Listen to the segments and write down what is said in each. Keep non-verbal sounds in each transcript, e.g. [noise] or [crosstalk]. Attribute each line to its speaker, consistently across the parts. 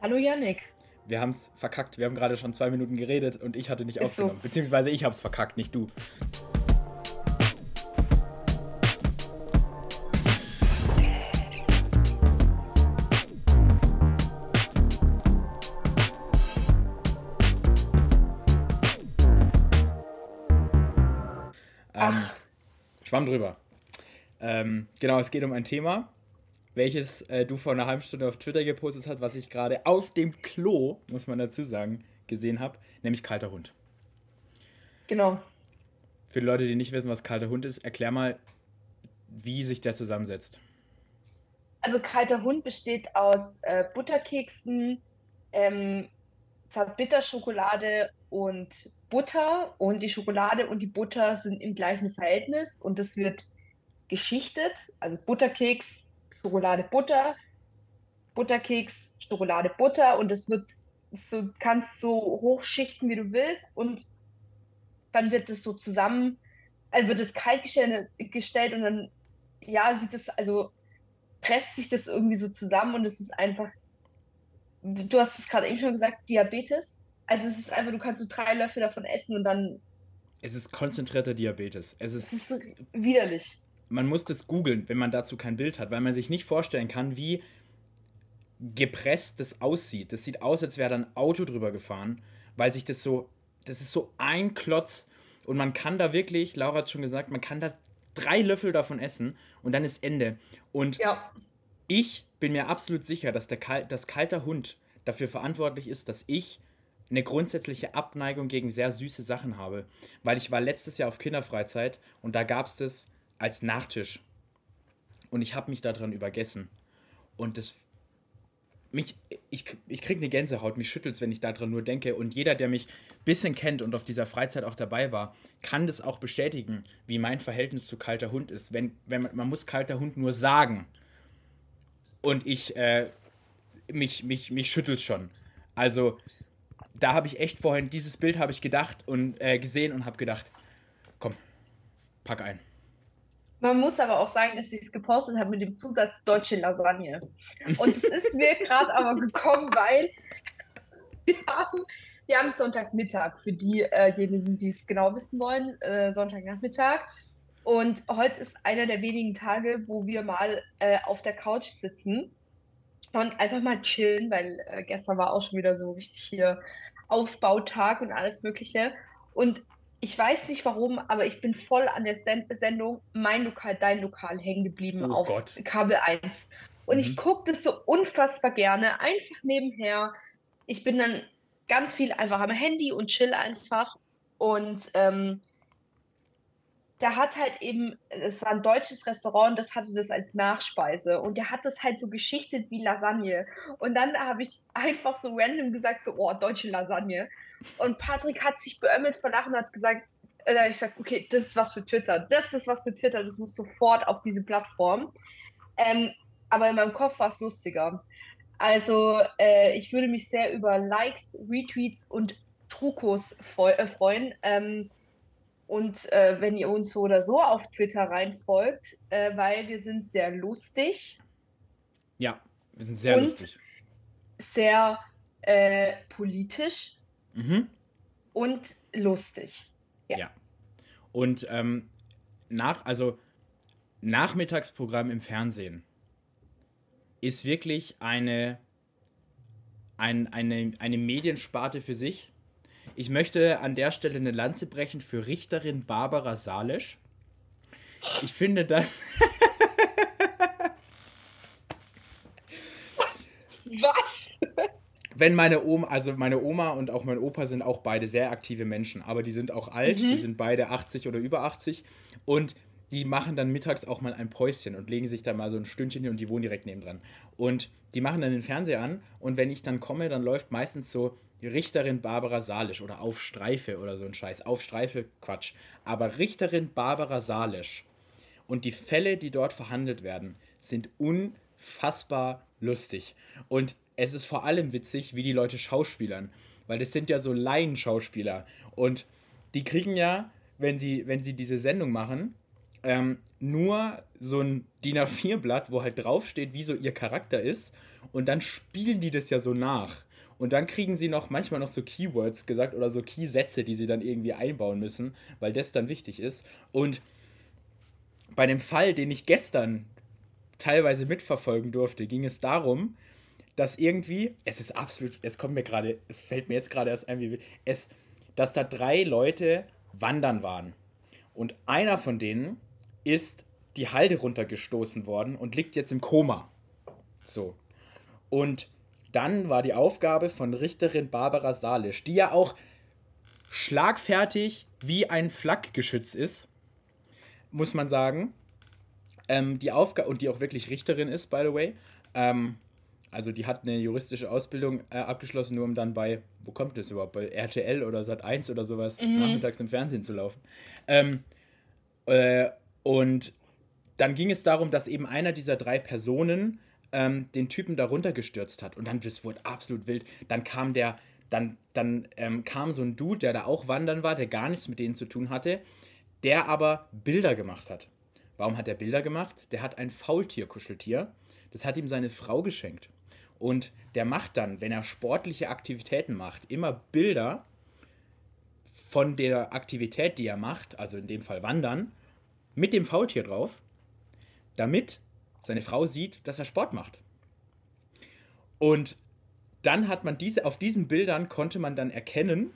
Speaker 1: Hallo Yannick.
Speaker 2: Wir haben es verkackt. Wir haben gerade schon zwei Minuten geredet und ich hatte nicht Ist aufgenommen. So. Beziehungsweise ich habe es verkackt, nicht du. Ähm, Schwamm drüber. Ähm, genau, es geht um ein Thema, welches äh, du vor einer halben Stunde auf Twitter gepostet hast, was ich gerade auf dem Klo, muss man dazu sagen, gesehen habe, nämlich kalter Hund.
Speaker 1: Genau.
Speaker 2: Für die Leute, die nicht wissen, was kalter Hund ist, erklär mal, wie sich der zusammensetzt.
Speaker 1: Also kalter Hund besteht aus äh, Butterkeksen, ähm, Zartbitterschokolade und Butter und die Schokolade und die Butter sind im gleichen Verhältnis und das wird geschichtet, also Butterkeks, Schokolade, Butter, Butterkeks, Schokolade, Butter und es wird so, kannst so hochschichten, wie du willst und dann wird es so zusammen, also wird es kalt gestellt und dann, ja, sieht das, also presst sich das irgendwie so zusammen und es ist einfach, du hast es gerade eben schon gesagt, Diabetes. Also es ist einfach, du kannst so drei Löffel davon essen und dann.
Speaker 2: Es ist konzentrierter Diabetes. Es ist,
Speaker 1: es ist widerlich
Speaker 2: man muss das googeln, wenn man dazu kein Bild hat, weil man sich nicht vorstellen kann, wie gepresst das aussieht. Das sieht aus, als wäre da ein Auto drüber gefahren, weil sich das so, das ist so ein Klotz und man kann da wirklich, Laura hat schon gesagt, man kann da drei Löffel davon essen und dann ist Ende. Und ja. ich bin mir absolut sicher, dass der Kal das kalter Hund dafür verantwortlich ist, dass ich eine grundsätzliche Abneigung gegen sehr süße Sachen habe. Weil ich war letztes Jahr auf Kinderfreizeit und da gab es das als Nachtisch. Und ich habe mich daran übergessen. Und das. Mich, ich, ich kriege eine Gänsehaut, mich schüttelt es, wenn ich daran nur denke. Und jeder, der mich ein bisschen kennt und auf dieser Freizeit auch dabei war, kann das auch bestätigen, wie mein Verhältnis zu kalter Hund ist. Wenn, wenn man, man muss kalter Hund nur sagen. Und ich, äh, mich, mich, mich schüttelt schon. Also, da habe ich echt vorhin, dieses Bild habe ich gedacht und äh, gesehen und habe gedacht, komm, pack ein.
Speaker 1: Man muss aber auch sagen, dass ich es gepostet habe mit dem Zusatz deutsche Lasagne. Und es ist mir [laughs] gerade aber gekommen, weil wir haben, wir haben Sonntagmittag für diejenigen, die es genau wissen wollen, äh, Sonntagnachmittag. Und heute ist einer der wenigen Tage, wo wir mal äh, auf der Couch sitzen und einfach mal chillen, weil äh, gestern war auch schon wieder so richtig hier Aufbautag und alles Mögliche. Und ich weiß nicht warum, aber ich bin voll an der Send Sendung Mein Lokal, Dein Lokal hängen geblieben oh auf Gott. Kabel 1. Und mhm. ich gucke das so unfassbar gerne, einfach nebenher. Ich bin dann ganz viel einfach am Handy und chill einfach. Und ähm, der hat halt eben, es war ein deutsches Restaurant, das hatte das als Nachspeise und der hat das halt so geschichtet wie Lasagne. Und dann habe ich einfach so random gesagt, so, oh, deutsche Lasagne. Und Patrick hat sich beömmelt vor Lachen und hat gesagt, äh, ich sag, okay, das ist was für Twitter, das ist was für Twitter, das muss sofort auf diese Plattform. Ähm, aber in meinem Kopf war es lustiger. Also äh, ich würde mich sehr über Likes, Retweets und Trukos äh, freuen. Ähm, und äh, wenn ihr uns so oder so auf Twitter reinfolgt, äh, weil wir sind sehr lustig.
Speaker 2: Ja, wir sind sehr und lustig.
Speaker 1: Sehr äh, politisch Mhm. Und lustig.
Speaker 2: Ja. ja. Und ähm, nach, also Nachmittagsprogramm im Fernsehen ist wirklich eine, ein, eine, eine Mediensparte für sich. Ich möchte an der Stelle eine Lanze brechen für Richterin Barbara Salesch. Ich finde das. [laughs]
Speaker 1: Was?
Speaker 2: Wenn meine Oma, also meine Oma und auch mein Opa sind auch beide sehr aktive Menschen, aber die sind auch alt, mhm. die sind beide 80 oder über 80 und die machen dann mittags auch mal ein Päuschen und legen sich da mal so ein Stündchen hin und die wohnen direkt nebendran. Und die machen dann den Fernseher an und wenn ich dann komme, dann läuft meistens so Richterin Barbara Salisch oder Auf Streife oder so ein Scheiß. Auf Streife, Quatsch. Aber Richterin Barbara Salisch und die Fälle, die dort verhandelt werden, sind unfassbar lustig. Und es ist vor allem witzig, wie die Leute schauspielern. Weil das sind ja so Laienschauspieler. Und die kriegen ja, wenn sie, wenn sie diese Sendung machen, ähm, nur so ein DIN A4-Blatt, wo halt draufsteht, wie so ihr Charakter ist. Und dann spielen die das ja so nach. Und dann kriegen sie noch manchmal noch so Keywords gesagt oder so Keysätze, die sie dann irgendwie einbauen müssen, weil das dann wichtig ist. Und bei dem Fall, den ich gestern teilweise mitverfolgen durfte, ging es darum, dass irgendwie, es ist absolut, es kommt mir gerade, es fällt mir jetzt gerade erst ein, wie es, dass da drei Leute wandern waren. Und einer von denen ist die Halde runtergestoßen worden und liegt jetzt im Koma. So. Und dann war die Aufgabe von Richterin Barbara Salisch, die ja auch schlagfertig wie ein Flakgeschütz ist, muss man sagen. Ähm, die Aufgabe, und die auch wirklich Richterin ist, by the way. Ähm, also die hat eine juristische Ausbildung äh, abgeschlossen, nur um dann bei, wo kommt das überhaupt, bei RTL oder Sat 1 oder sowas, mhm. nachmittags im Fernsehen zu laufen. Ähm, äh, und dann ging es darum, dass eben einer dieser drei Personen ähm, den Typen darunter gestürzt hat. Und dann, das wurde absolut wild. Dann kam der, dann, dann ähm, kam so ein Dude, der da auch wandern war, der gar nichts mit denen zu tun hatte, der aber Bilder gemacht hat. Warum hat er Bilder gemacht? Der hat ein Faultier-Kuscheltier. Das hat ihm seine Frau geschenkt. Und der macht dann, wenn er sportliche Aktivitäten macht, immer Bilder von der Aktivität, die er macht, also in dem Fall Wandern, mit dem Faultier drauf, damit seine Frau sieht, dass er Sport macht. Und dann hat man diese, auf diesen Bildern konnte man dann erkennen,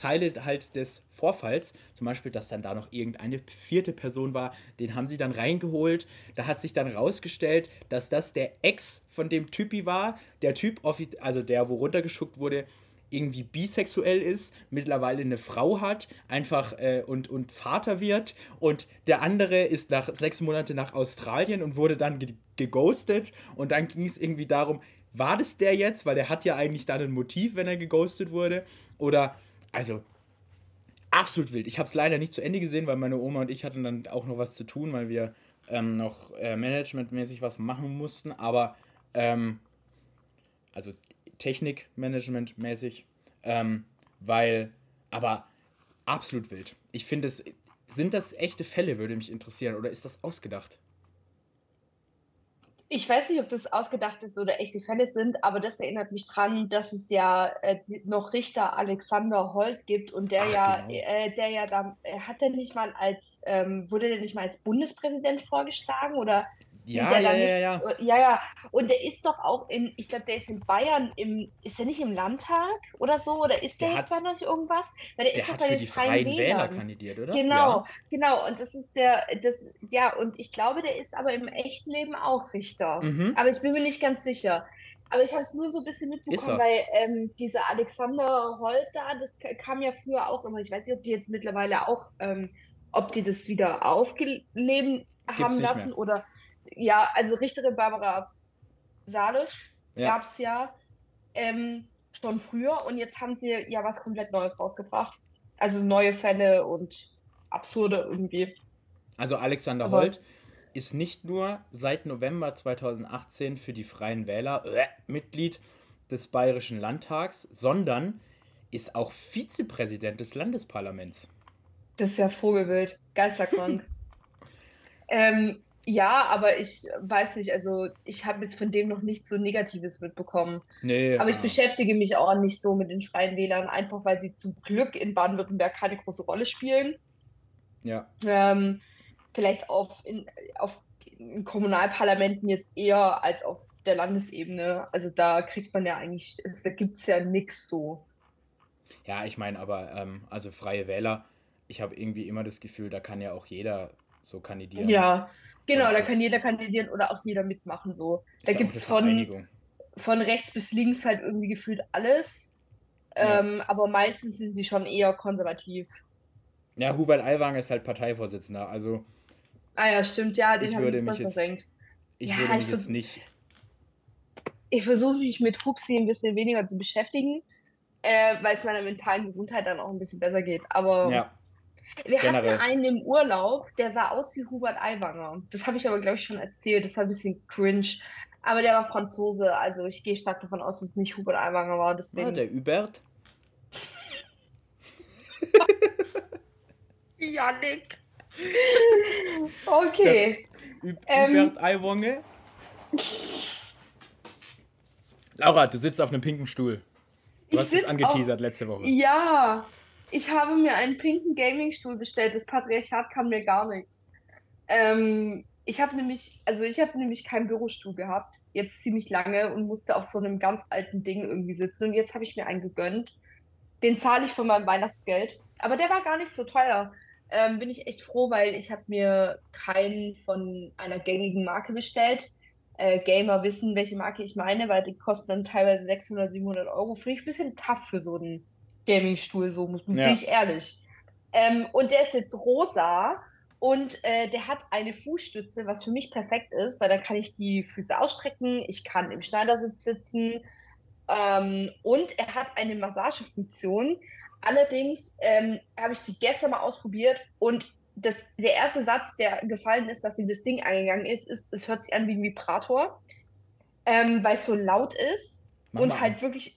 Speaker 2: Teile halt des Vorfalls, zum Beispiel, dass dann da noch irgendeine vierte Person war, den haben sie dann reingeholt. Da hat sich dann rausgestellt, dass das der Ex von dem Typi war. Der Typ, also der, wo runtergeschuckt wurde, irgendwie bisexuell ist, mittlerweile eine Frau hat, einfach äh, und, und Vater wird. Und der andere ist nach sechs Monaten nach Australien und wurde dann ge geghostet. Und dann ging es irgendwie darum, war das der jetzt? Weil der hat ja eigentlich dann ein Motiv, wenn er geghostet wurde. Oder, also, absolut wild. Ich habe es leider nicht zu Ende gesehen, weil meine Oma und ich hatten dann auch noch was zu tun, weil wir ähm, noch äh, managementmäßig was machen mussten. Aber, ähm, also Technikmanagement mäßig, ähm, weil, aber absolut wild. Ich finde es, sind das echte Fälle, würde mich interessieren, oder ist das ausgedacht?
Speaker 1: Ich weiß nicht, ob das ausgedacht ist oder echte Fälle sind, aber das erinnert mich dran, dass es ja äh, noch Richter Alexander Holt gibt und der Ach, ja, genau. äh, der ja da, hat er nicht mal als, ähm, wurde der nicht mal als Bundespräsident vorgeschlagen oder ja, ja, ja, ja. Äh, ja, ja. Und der ist doch auch in, ich glaube, der ist in Bayern im, ist er nicht im Landtag oder so? Oder ist der, der jetzt hat, da noch irgendwas? Weil der, der ist doch bei den Freien, Freien Wähler kandidiert, oder? Genau, ja. genau. Und das ist der, das, ja, und ich glaube, der ist aber im echten Leben auch Richter. Mhm. Aber ich bin mir nicht ganz sicher. Aber ich habe es nur so ein bisschen mitbekommen, weil ähm, dieser Alexander Holt da, das kam ja früher auch immer. Ich weiß nicht, ob die jetzt mittlerweile auch, ähm, ob die das wieder aufgelebt haben lassen oder ja, also Richterin Barbara Salisch ja. gab es ja ähm, schon früher und jetzt haben sie ja was komplett Neues rausgebracht. Also neue Fälle und absurde irgendwie.
Speaker 2: Also Alexander Aber Holt ist nicht nur seit November 2018 für die Freien Wähler äh, Mitglied des Bayerischen Landtags, sondern ist auch Vizepräsident des Landesparlaments.
Speaker 1: Das ist ja Vogelbild, geisterkrank. [laughs] ähm, ja, aber ich weiß nicht, also ich habe jetzt von dem noch nichts so Negatives mitbekommen. Nee. Aber ich beschäftige mich auch nicht so mit den Freien Wählern, einfach weil sie zum Glück in Baden-Württemberg keine große Rolle spielen. Ja. Ähm, vielleicht auf, in, auf in Kommunalparlamenten jetzt eher als auf der Landesebene. Also da kriegt man ja eigentlich, also da gibt es ja nichts so.
Speaker 2: Ja, ich meine, aber ähm, also freie Wähler, ich habe irgendwie immer das Gefühl, da kann ja auch jeder so kandidieren.
Speaker 1: Ja, Genau, da kann jeder kandidieren oder auch jeder mitmachen. So. Da gibt es von, von rechts bis links halt irgendwie gefühlt alles. Ja. Ähm, aber meistens sind sie schon eher konservativ.
Speaker 2: Ja, Hubert Aiwanger ist halt Parteivorsitzender, also.
Speaker 1: Ah ja, stimmt, ja, den ich mich jetzt, versenkt. Ich ja, würde mich ich jetzt nicht. Ich versuche mich mit Huxi ein bisschen weniger zu beschäftigen, äh, weil es meiner mentalen Gesundheit dann auch ein bisschen besser geht. Aber ja. Wir Generell. hatten einen im Urlaub, der sah aus wie Hubert Aiwanger. Das habe ich aber, glaube ich, schon erzählt. Das war ein bisschen cringe. Aber der war Franzose, also ich gehe stark davon aus, dass es nicht Hubert Aiwanger war. Deswegen... Ah,
Speaker 2: der Hubert? [laughs]
Speaker 1: Janik. okay.
Speaker 2: Ähm, Hubert Aiwonge. Laura, du sitzt auf einem pinken Stuhl. Du hast es angeteasert
Speaker 1: auf,
Speaker 2: letzte Woche.
Speaker 1: Ja, ich habe mir einen pinken Gaming-Stuhl bestellt. Das Patriarchat kann mir gar nichts. Ähm, ich habe nämlich, also ich habe nämlich keinen Bürostuhl gehabt, jetzt ziemlich lange und musste auf so einem ganz alten Ding irgendwie sitzen. Und jetzt habe ich mir einen gegönnt. Den zahle ich von meinem Weihnachtsgeld. Aber der war gar nicht so teuer. Ähm, bin ich echt froh, weil ich habe mir keinen von einer gängigen Marke bestellt. Äh, Gamer wissen, welche Marke ich meine, weil die kosten dann teilweise 600, 700 Euro. Finde ich ein bisschen tough für so einen Gaming-Stuhl, so muss, bin ja. ich ehrlich. Ähm, und der ist jetzt rosa und äh, der hat eine Fußstütze, was für mich perfekt ist, weil da kann ich die Füße ausstrecken, ich kann im Schneidersitz sitzen ähm, und er hat eine Massagefunktion. Allerdings ähm, habe ich die gestern mal ausprobiert und das, der erste Satz, der gefallen ist, dass ihm das Ding angegangen ist, ist, es hört sich an wie ein Vibrator, ähm, weil es so laut ist Mach und halt wirklich.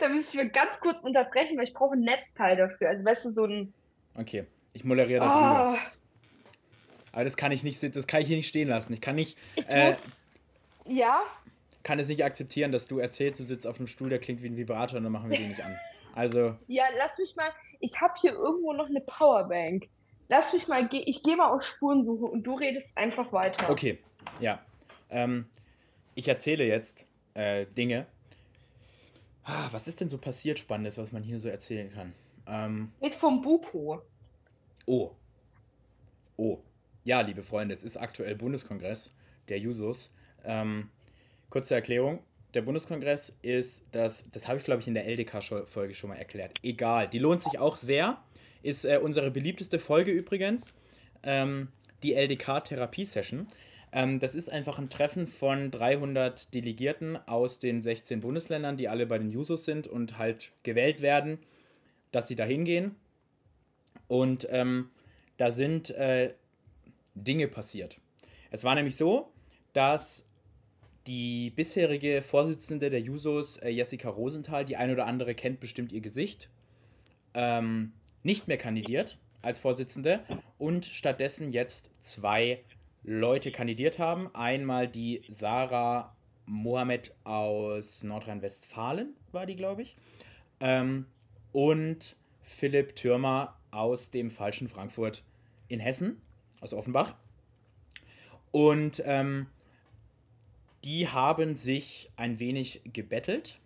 Speaker 1: Da muss ich mir ganz kurz unterbrechen, weil ich brauche ein Netzteil dafür. Also weißt du, so ein.
Speaker 2: Okay, ich moderiere darüber. Oh. Aber das kann ich nicht, das kann ich hier nicht stehen lassen. Ich kann nicht. Ich äh, muss. Ja. Kann es nicht akzeptieren, dass du erzählst, du sitzt auf einem Stuhl, der klingt wie ein Vibrator und dann machen wir den nicht an. [laughs] Also.
Speaker 1: Ja, lass mich mal. Ich habe hier irgendwo noch eine Powerbank. Lass mich mal. Ich gehe mal auf Spurensuche und du redest einfach weiter.
Speaker 2: Okay, ja. Ähm, ich erzähle jetzt äh, Dinge, was ist denn so passiert Spannendes, was man hier so erzählen kann? Ähm,
Speaker 1: Mit vom Buko.
Speaker 2: Oh. Oh. Ja, liebe Freunde, es ist aktuell Bundeskongress der Jusos. Ähm, kurze Erklärung. Der Bundeskongress ist das, das habe ich glaube ich in der LDK-Folge schon mal erklärt. Egal, die lohnt sich auch sehr. Ist äh, unsere beliebteste Folge übrigens. Ähm, die LDK-Therapie-Session. Ähm, das ist einfach ein Treffen von 300 Delegierten aus den 16 Bundesländern, die alle bei den Jusos sind und halt gewählt werden, dass sie da hingehen. Und ähm, da sind äh, Dinge passiert. Es war nämlich so, dass die bisherige Vorsitzende der Jusos, äh, Jessica Rosenthal, die ein oder andere kennt bestimmt ihr Gesicht, ähm, nicht mehr kandidiert als Vorsitzende und stattdessen jetzt zwei Leute kandidiert haben. Einmal die Sarah Mohammed aus Nordrhein-Westfalen, war die, glaube ich. Ähm, und Philipp Türmer aus dem falschen Frankfurt in Hessen, aus Offenbach. Und ähm, die haben sich ein wenig gebettelt,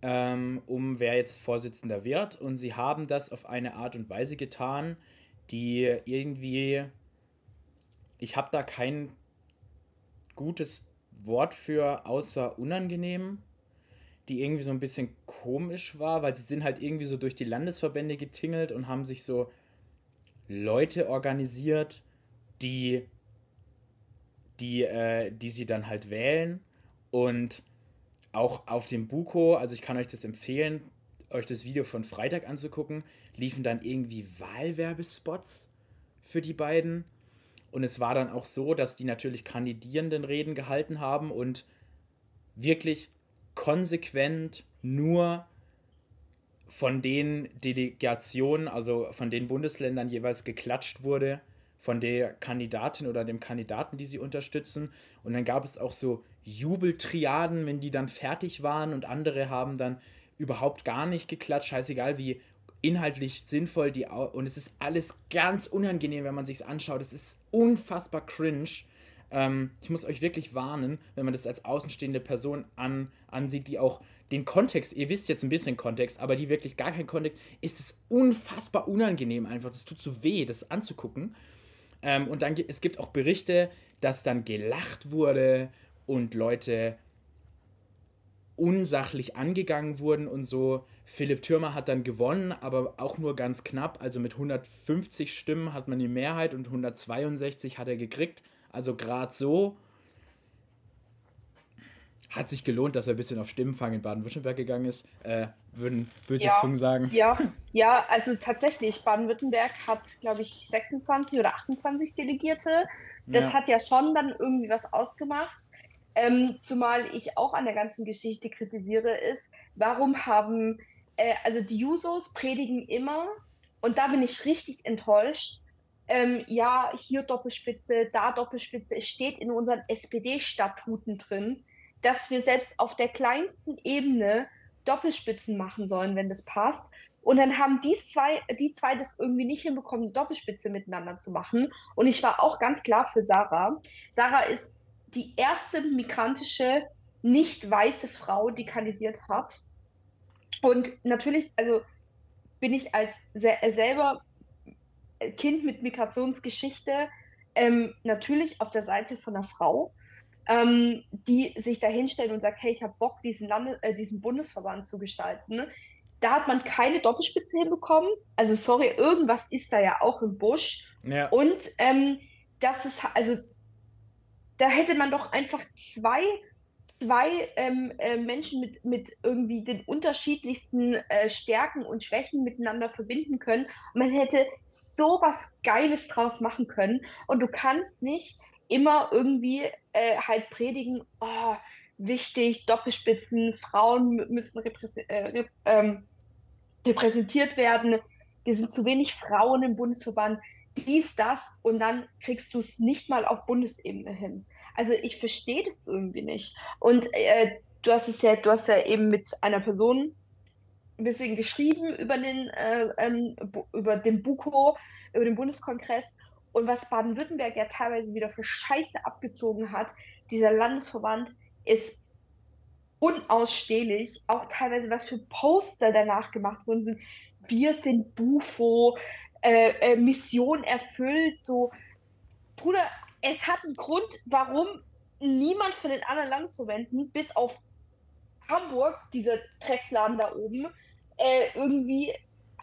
Speaker 2: ähm, um wer jetzt Vorsitzender wird. Und sie haben das auf eine Art und Weise getan, die irgendwie ich habe da kein gutes Wort für, außer unangenehm, die irgendwie so ein bisschen komisch war, weil sie sind halt irgendwie so durch die Landesverbände getingelt und haben sich so Leute organisiert, die, die, äh, die sie dann halt wählen. Und auch auf dem Buko, also ich kann euch das empfehlen, euch das Video von Freitag anzugucken, liefen dann irgendwie Wahlwerbespots für die beiden. Und es war dann auch so, dass die natürlich kandidierenden Reden gehalten haben und wirklich konsequent nur von den Delegationen, also von den Bundesländern jeweils geklatscht wurde, von der Kandidatin oder dem Kandidaten, die sie unterstützen. Und dann gab es auch so Jubeltriaden, wenn die dann fertig waren und andere haben dann überhaupt gar nicht geklatscht, scheißegal wie inhaltlich sinnvoll die und es ist alles ganz unangenehm, wenn man sich anschaut. Es ist unfassbar cringe. Ähm, ich muss euch wirklich warnen, wenn man das als außenstehende Person an, ansieht, die auch den Kontext, ihr wisst jetzt ein bisschen Kontext, aber die wirklich gar keinen Kontext, ist es unfassbar unangenehm einfach. Das tut so weh, das anzugucken. Ähm, und dann es gibt auch Berichte, dass dann gelacht wurde und Leute unsachlich angegangen wurden und so. Philipp Türmer hat dann gewonnen, aber auch nur ganz knapp. Also mit 150 Stimmen hat man die Mehrheit und 162 hat er gekriegt. Also gerade so. Hat sich gelohnt, dass er ein bisschen auf Stimmenfang in Baden-Württemberg gegangen ist, äh, würden böse
Speaker 1: ja,
Speaker 2: Zungen sagen.
Speaker 1: Ja, ja, also tatsächlich, Baden-Württemberg hat, glaube ich, 26 oder 28 Delegierte. Das ja. hat ja schon dann irgendwie was ausgemacht. Ähm, zumal ich auch an der ganzen Geschichte kritisiere, ist, warum haben äh, also die Jusos predigen immer, und da bin ich richtig enttäuscht, ähm, ja, hier Doppelspitze, da Doppelspitze. Es steht in unseren SPD-Statuten drin, dass wir selbst auf der kleinsten Ebene Doppelspitzen machen sollen, wenn das passt. Und dann haben die zwei, die zwei das irgendwie nicht hinbekommen, Doppelspitze miteinander zu machen. Und ich war auch ganz klar für Sarah. Sarah ist die erste migrantische, nicht weiße Frau, die kandidiert hat. Und natürlich, also bin ich als se selber Kind mit Migrationsgeschichte ähm, natürlich auf der Seite von einer Frau, ähm, die sich da hinstellt und sagt, hey, ich habe Bock, diesen, Lande äh, diesen Bundesverband zu gestalten. Da hat man keine Doppelspitze hinbekommen. Also sorry, irgendwas ist da ja auch im Busch. Ja. Und ähm, das ist, also da hätte man doch einfach zwei zwei ähm, äh, Menschen mit, mit irgendwie den unterschiedlichsten äh, Stärken und Schwächen miteinander verbinden können. Und man hätte so was Geiles draus machen können. Und du kannst nicht immer irgendwie äh, halt predigen, oh, wichtig, Doppelspitzen, Frauen müssen äh, ähm, repräsentiert werden. Wir sind zu wenig Frauen im Bundesverband. Dies, das. Und dann kriegst du es nicht mal auf Bundesebene hin. Also ich verstehe das irgendwie nicht. Und äh, du hast es ja, du hast ja eben mit einer Person ein bisschen geschrieben über den, äh, ähm, über den BUKO, über den Bundeskongress und was Baden-Württemberg ja teilweise wieder für Scheiße abgezogen hat. Dieser Landesverband ist unausstehlich, auch teilweise was für Poster danach gemacht worden sind. Wir sind Bufo, äh, äh, Mission erfüllt, so Bruder, es hat einen Grund, warum niemand von den anderen Landesverbänden, bis auf Hamburg, dieser Drecksladen da oben, äh, irgendwie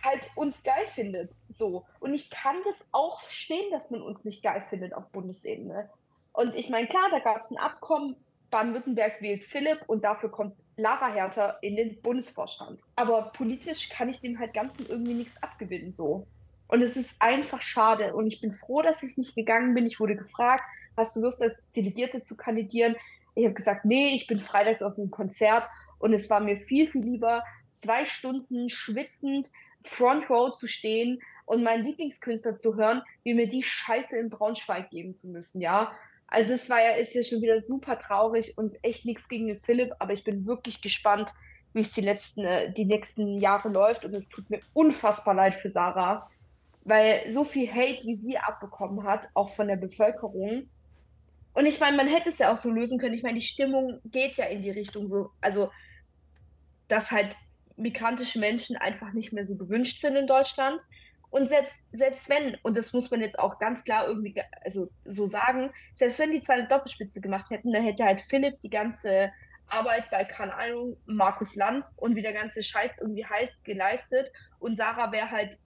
Speaker 1: halt uns geil findet. So. Und ich kann das auch verstehen, dass man uns nicht geil findet auf Bundesebene. Und ich meine, klar, da gab es ein Abkommen, Baden-Württemberg wählt Philipp und dafür kommt Lara Herter in den Bundesvorstand. Aber politisch kann ich dem halt Ganzen irgendwie nichts abgewinnen, so. Und es ist einfach schade. Und ich bin froh, dass ich nicht gegangen bin. Ich wurde gefragt, hast du Lust, als Delegierte zu kandidieren? Ich habe gesagt, nee, ich bin freitags auf einem Konzert. Und es war mir viel, viel lieber, zwei Stunden schwitzend Front Row zu stehen und meinen Lieblingskünstler zu hören, wie mir die Scheiße in Braunschweig geben zu müssen, ja. Also es war ja, ist ja schon wieder super traurig und echt nichts gegen den Philipp, aber ich bin wirklich gespannt, wie es die letzten, äh, die nächsten Jahre läuft und es tut mir unfassbar leid für Sarah, weil so viel Hate, wie sie abbekommen hat, auch von der Bevölkerung. Und ich meine, man hätte es ja auch so lösen können. Ich meine, die Stimmung geht ja in die Richtung so, also, dass halt migrantische Menschen einfach nicht mehr so gewünscht sind in Deutschland. Und selbst, selbst wenn, und das muss man jetzt auch ganz klar irgendwie also so sagen, selbst wenn die zwei eine Doppelspitze gemacht hätten, dann hätte halt Philipp die ganze Arbeit bei, keine Ahnung, Markus Lanz und wie der ganze Scheiß irgendwie heißt, geleistet. Und Sarah wäre halt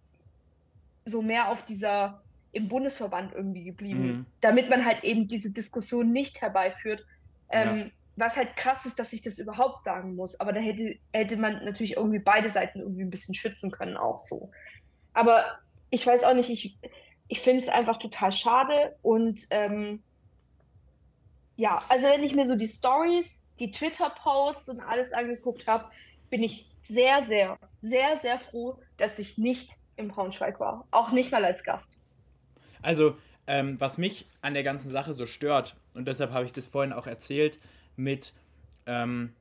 Speaker 1: so mehr auf dieser im Bundesverband irgendwie geblieben, mhm. damit man halt eben diese Diskussion nicht herbeiführt. Ähm, ja. Was halt krass ist, dass ich das überhaupt sagen muss. Aber da hätte, hätte man natürlich irgendwie beide Seiten irgendwie ein bisschen schützen können, auch so. Aber ich weiß auch nicht, ich, ich finde es einfach total schade. Und ähm, ja, also wenn ich mir so die Stories, die Twitter-Posts und alles angeguckt habe, bin ich sehr, sehr, sehr, sehr froh, dass ich nicht im Braunschweig war. Auch nicht mal als Gast.
Speaker 2: Also, ähm, was mich an der ganzen Sache so stört, und deshalb habe ich das vorhin auch erzählt, mit, ähm,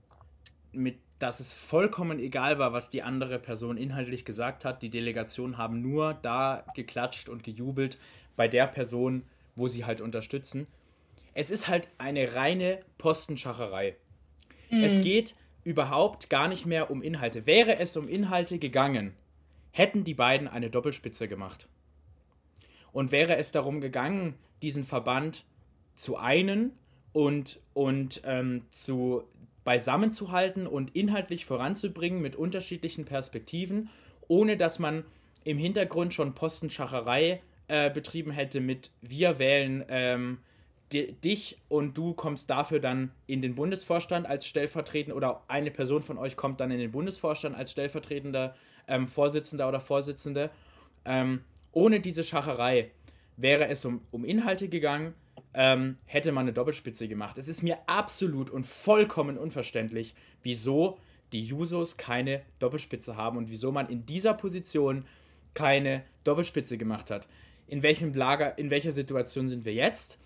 Speaker 2: mit, dass es vollkommen egal war, was die andere Person inhaltlich gesagt hat. Die Delegationen haben nur da geklatscht und gejubelt bei der Person, wo sie halt unterstützen. Es ist halt eine reine Postenschacherei. Mhm. Es geht überhaupt gar nicht mehr um Inhalte. Wäre es um Inhalte gegangen, hätten die beiden eine Doppelspitze gemacht. Und wäre es darum gegangen, diesen Verband zu einen und, und ähm, zu beisammen zu halten und inhaltlich voranzubringen mit unterschiedlichen Perspektiven, ohne dass man im Hintergrund schon Postenschacherei äh, betrieben hätte mit wir wählen ähm, dich und du kommst dafür dann in den Bundesvorstand als stellvertretender oder eine Person von euch kommt dann in den Bundesvorstand als stellvertretender ähm, Vorsitzender oder Vorsitzende. Ähm, ohne diese Schacherei wäre es um, um Inhalte gegangen, ähm, hätte man eine Doppelspitze gemacht. Es ist mir absolut und vollkommen unverständlich, wieso die Jusos keine Doppelspitze haben und wieso man in dieser Position keine Doppelspitze gemacht hat. In welchem Lager, in welcher Situation sind wir jetzt?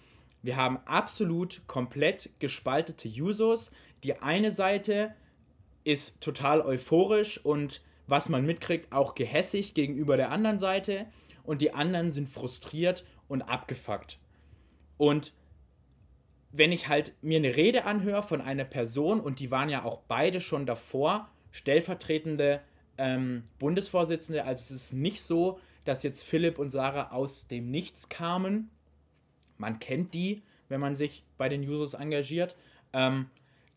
Speaker 2: Wir haben absolut komplett gespaltete Jusos. Die eine Seite ist total euphorisch und was man mitkriegt, auch gehässig gegenüber der anderen Seite. Und die anderen sind frustriert und abgefuckt. Und wenn ich halt mir eine Rede anhöre von einer Person, und die waren ja auch beide schon davor, stellvertretende ähm, Bundesvorsitzende, also es ist nicht so, dass jetzt Philipp und Sarah aus dem Nichts kamen. Man kennt die, wenn man sich bei den Jusos engagiert. Ähm,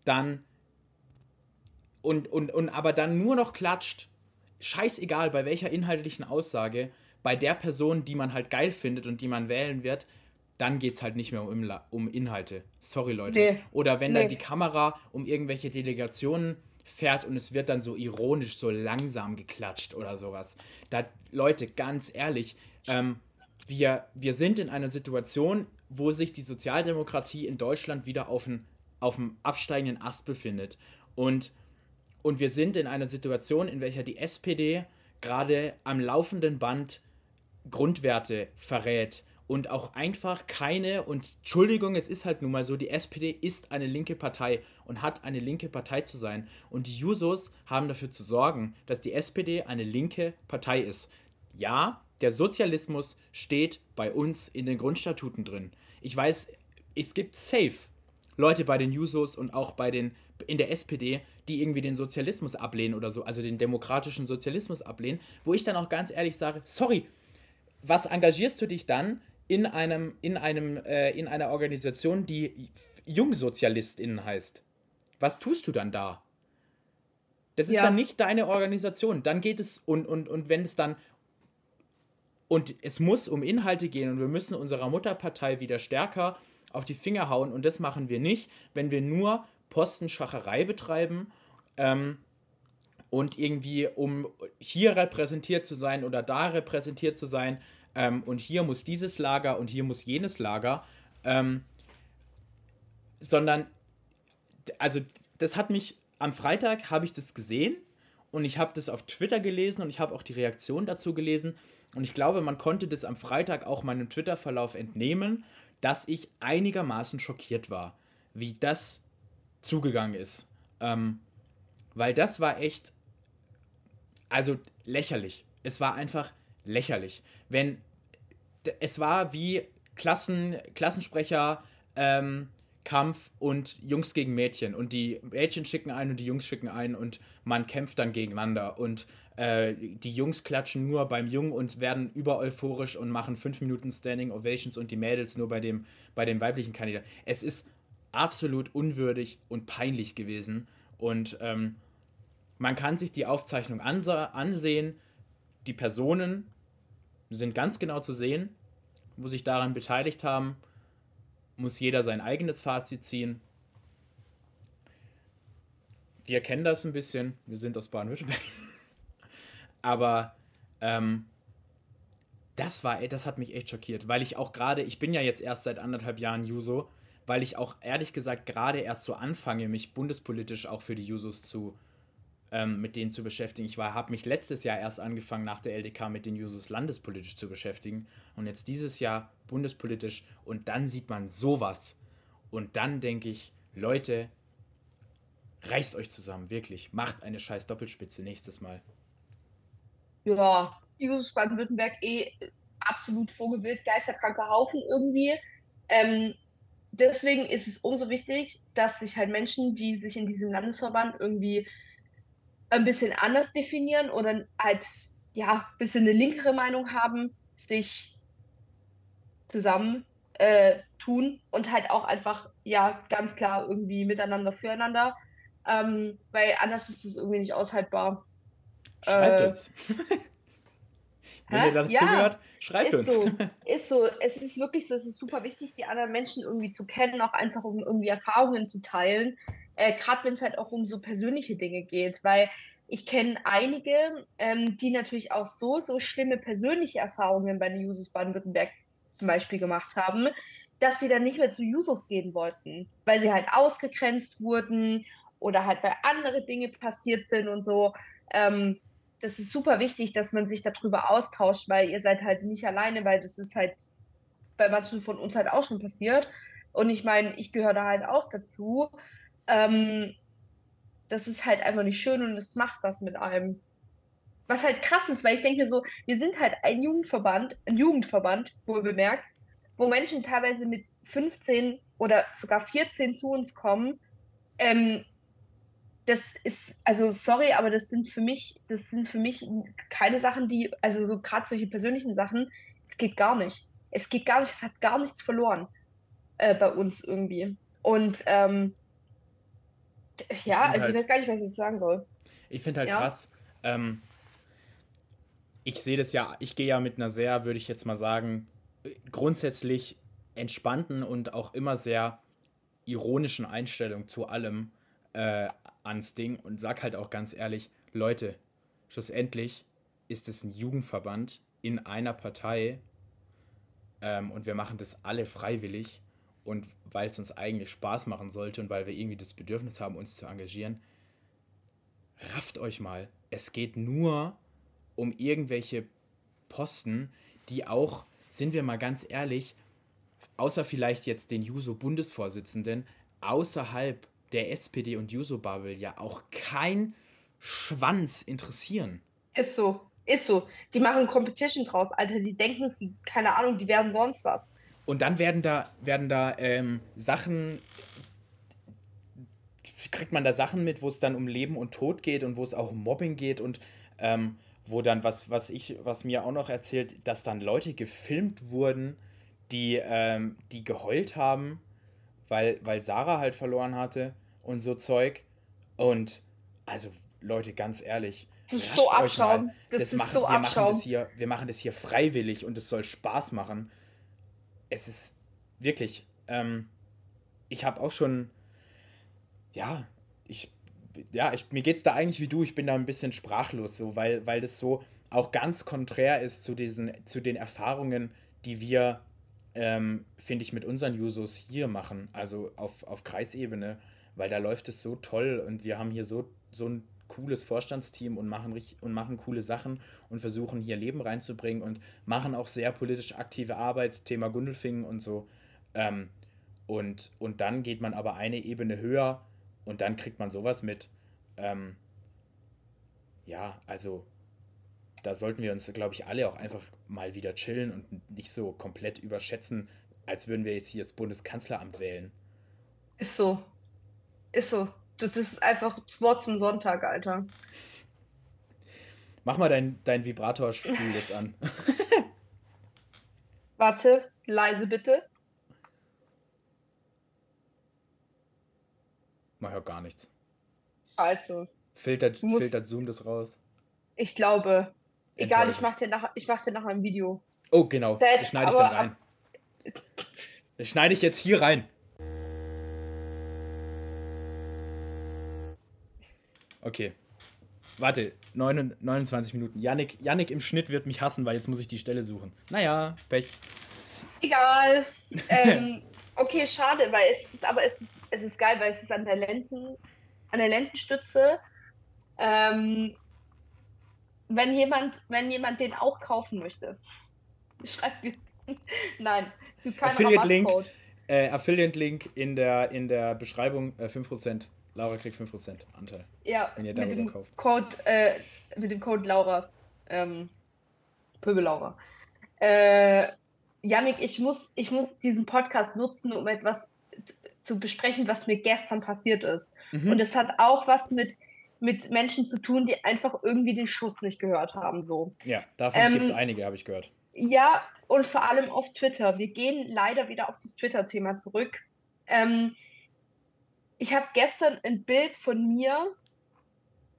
Speaker 2: dann und, und, und aber dann nur noch klatscht, scheißegal bei welcher inhaltlichen Aussage, bei der Person, die man halt geil findet und die man wählen wird, dann geht es halt nicht mehr um, um Inhalte. Sorry, Leute. Nee. Oder wenn nee. dann die Kamera um irgendwelche Delegationen fährt und es wird dann so ironisch, so langsam geklatscht oder sowas. Da, Leute, ganz ehrlich, ähm, wir, wir sind in einer Situation, wo sich die Sozialdemokratie in Deutschland wieder auf dem auf absteigenden Ast befindet. Und, und wir sind in einer Situation, in welcher die SPD gerade am laufenden Band Grundwerte verrät und auch einfach keine, und Entschuldigung, es ist halt nun mal so, die SPD ist eine linke Partei und hat eine linke Partei zu sein. Und die Jusos haben dafür zu sorgen, dass die SPD eine linke Partei ist. Ja, der Sozialismus steht bei uns in den Grundstatuten drin. Ich weiß, es gibt safe Leute bei den Jusos und auch bei den in der SPD, die irgendwie den Sozialismus ablehnen oder so, also den demokratischen Sozialismus ablehnen, wo ich dann auch ganz ehrlich sage, sorry, was engagierst du dich dann in einem, in einem, äh, in einer Organisation, die JungsozialistInnen heißt? Was tust du dann da? Das ist ja. dann nicht deine Organisation. Dann geht es, und, und, und wenn es dann, und es muss um Inhalte gehen und wir müssen unserer Mutterpartei wieder stärker auf die Finger hauen und das machen wir nicht, wenn wir nur Postenschacherei betreiben ähm, und irgendwie, um hier repräsentiert zu sein oder da repräsentiert zu sein, ähm, und hier muss dieses Lager und hier muss jenes Lager, ähm, sondern, also das hat mich, am Freitag habe ich das gesehen und ich habe das auf Twitter gelesen und ich habe auch die Reaktion dazu gelesen und ich glaube, man konnte das am Freitag auch meinem Twitter-Verlauf entnehmen, dass ich einigermaßen schockiert war, wie das zugegangen ist. Ähm, weil das war echt, also lächerlich. Es war einfach lächerlich. Wenn es war wie Klassen, Klassensprecher, ähm, Kampf und Jungs gegen Mädchen. Und die Mädchen schicken ein und die Jungs schicken ein und man kämpft dann gegeneinander. Und äh, die Jungs klatschen nur beim Jungen und werden über euphorisch und machen fünf Minuten Standing Ovations und die Mädels nur bei dem, bei dem weiblichen Kandidaten. Es ist absolut unwürdig und peinlich gewesen. Und ähm, man kann sich die Aufzeichnung ansehen. Die Personen sind ganz genau zu sehen, wo sich daran beteiligt haben. Muss jeder sein eigenes Fazit ziehen. Wir kennen das ein bisschen. Wir sind aus Baden-Württemberg. [laughs] Aber ähm, das war, das hat mich echt schockiert, weil ich auch gerade, ich bin ja jetzt erst seit anderthalb Jahren Juso, weil ich auch ehrlich gesagt gerade erst so anfange, mich bundespolitisch auch für die Jusos zu ähm, mit denen zu beschäftigen. Ich habe mich letztes Jahr erst angefangen, nach der LDK mit den Jusos landespolitisch zu beschäftigen und jetzt dieses Jahr bundespolitisch und dann sieht man sowas und dann denke ich, Leute, reißt euch zusammen, wirklich, macht eine scheiß Doppelspitze nächstes Mal.
Speaker 1: Ja, die Jusos Baden-Württemberg eh absolut vogelwild, geisterkranker Haufen irgendwie. Ähm, deswegen ist es umso wichtig, dass sich halt Menschen, die sich in diesem Landesverband irgendwie ein bisschen anders definieren oder halt ja ein bisschen eine linkere Meinung haben, sich zusammen äh, tun und halt auch einfach ja ganz klar irgendwie miteinander füreinander, ähm, weil anders ist es irgendwie nicht aushaltbar. Schreibt äh, uns. [laughs] Wenn ihr dazu ja, hört, schreibt ist uns. So, [laughs] ist so. Es ist wirklich so, es ist super wichtig, die anderen Menschen irgendwie zu kennen, auch einfach um irgendwie Erfahrungen zu teilen. Äh, Gerade wenn es halt auch um so persönliche Dinge geht, weil ich kenne einige, ähm, die natürlich auch so, so schlimme persönliche Erfahrungen bei den Jusos Baden-Württemberg zum Beispiel gemacht haben, dass sie dann nicht mehr zu Jusos gehen wollten, weil sie halt ausgegrenzt wurden oder halt weil andere Dinge passiert sind und so. Ähm, das ist super wichtig, dass man sich darüber austauscht, weil ihr seid halt nicht alleine, weil das ist halt bei manchen von uns halt auch schon passiert. Und ich meine, ich gehöre da halt auch dazu. Ähm, das ist halt einfach nicht schön und es macht was mit einem. Was halt krass ist, weil ich denke mir so, wir sind halt ein Jugendverband, ein Jugendverband, wohl bemerkt, wo Menschen teilweise mit 15 oder sogar 14 zu uns kommen. Ähm, das ist, also sorry, aber das sind für mich, das sind für mich keine Sachen, die, also so gerade solche persönlichen Sachen, es geht gar nicht. Es geht gar nicht, es hat gar nichts verloren äh, bei uns irgendwie. Und ähm, ja, also halt, ich weiß gar nicht, was ich sagen soll.
Speaker 2: Ich finde halt ja. krass, ähm, ich sehe das ja, ich gehe ja mit einer sehr, würde ich jetzt mal sagen, grundsätzlich entspannten und auch immer sehr ironischen Einstellung zu allem äh, ans Ding und sag halt auch ganz ehrlich, Leute, schlussendlich ist es ein Jugendverband in einer Partei ähm, und wir machen das alle freiwillig und weil es uns eigentlich Spaß machen sollte und weil wir irgendwie das Bedürfnis haben, uns zu engagieren, rafft euch mal. Es geht nur um irgendwelche Posten, die auch, sind wir mal ganz ehrlich, außer vielleicht jetzt den Juso-Bundesvorsitzenden, außerhalb der SPD und Juso-Bubble ja auch kein Schwanz interessieren.
Speaker 1: Ist so, ist so. Die machen Competition draus, Alter. Die denken, sie, keine Ahnung, die werden sonst was.
Speaker 2: Und dann werden da, werden da ähm, Sachen, kriegt man da Sachen mit, wo es dann um Leben und Tod geht und wo es auch um Mobbing geht und ähm, wo dann, was, was ich, was mir auch noch erzählt, dass dann Leute gefilmt wurden, die, ähm, die geheult haben, weil, weil Sarah halt verloren hatte und so Zeug. Und also, Leute, ganz ehrlich. Das ist so Abschaum. Das, das, ist machen, so wir Abschaum. Machen das hier, wir machen das hier freiwillig und es soll Spaß machen es ist wirklich, ähm, ich habe auch schon, ja, ich, ja, ich, mir geht es da eigentlich wie du, ich bin da ein bisschen sprachlos, so, weil, weil das so auch ganz konträr ist zu, diesen, zu den Erfahrungen, die wir, ähm, finde ich, mit unseren Jusos hier machen, also auf, auf Kreisebene, weil da läuft es so toll und wir haben hier so, so ein cooles Vorstandsteam und machen, und machen coole Sachen und versuchen hier Leben reinzubringen und machen auch sehr politisch aktive Arbeit, Thema Gundelfingen und so. Ähm, und, und dann geht man aber eine Ebene höher und dann kriegt man sowas mit. Ähm, ja, also da sollten wir uns, glaube ich, alle auch einfach mal wieder chillen und nicht so komplett überschätzen, als würden wir jetzt hier das Bundeskanzleramt wählen.
Speaker 1: Ist so. Ist so. Das ist einfach das Wort zum Sonntag, Alter.
Speaker 2: Mach mal dein, dein Vibratorspiel jetzt an. [laughs]
Speaker 1: Warte, leise bitte.
Speaker 2: Man hört gar nichts.
Speaker 1: Scheiße.
Speaker 2: Filtert, musst... filtert Zoom das raus.
Speaker 1: Ich glaube. Egal, ich mach dir nach, ich mach dir nachher ein Video.
Speaker 2: Oh, genau. Das schneide ich dann rein. Das schneide ich jetzt hier rein. Okay. Warte, 29 Minuten. Yannick, Yannick im Schnitt wird mich hassen, weil jetzt muss ich die Stelle suchen. Naja, Pech.
Speaker 1: Egal. [laughs] ähm, okay, schade, weil es ist, aber es ist, es ist geil, weil es ist an der Lenden, an der Lendenstütze. Ähm, wenn jemand, wenn jemand den auch kaufen möchte, [laughs] schreibt mir. Nein,
Speaker 2: keinen Affiliate-Link äh, Affiliate in der, in der Beschreibung äh, 5%. Laura kriegt 5% Anteil.
Speaker 1: Ja, wenn ihr mit dem, kauft. Code, äh, mit dem Code Laura. Ähm, Pöbel Laura. Äh, Janik, ich muss, ich muss diesen Podcast nutzen, um etwas zu besprechen, was mir gestern passiert ist. Mhm. Und es hat auch was mit, mit Menschen zu tun, die einfach irgendwie den Schuss nicht gehört haben. So.
Speaker 2: Ja, davon ähm, gibt es einige, habe ich gehört.
Speaker 1: Ja, und vor allem auf Twitter. Wir gehen leider wieder auf das Twitter-Thema zurück. Ähm, ich habe gestern ein Bild von mir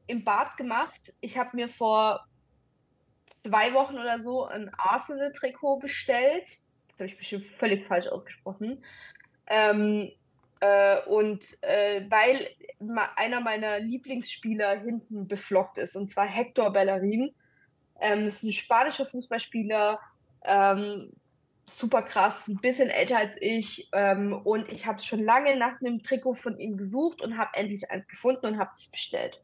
Speaker 1: im Bad gemacht. Ich habe mir vor zwei Wochen oder so ein Arsenal-Trikot bestellt. Das habe ich bestimmt völlig falsch ausgesprochen. Ähm, äh, und äh, weil einer meiner Lieblingsspieler hinten beflockt ist, und zwar Hector Bellerin. Ähm, das ist ein spanischer Fußballspieler, ähm, super krass, ein bisschen älter als ich. Ähm, und ich habe schon lange nach einem Trikot von ihm gesucht und habe endlich eins gefunden und habe es bestellt.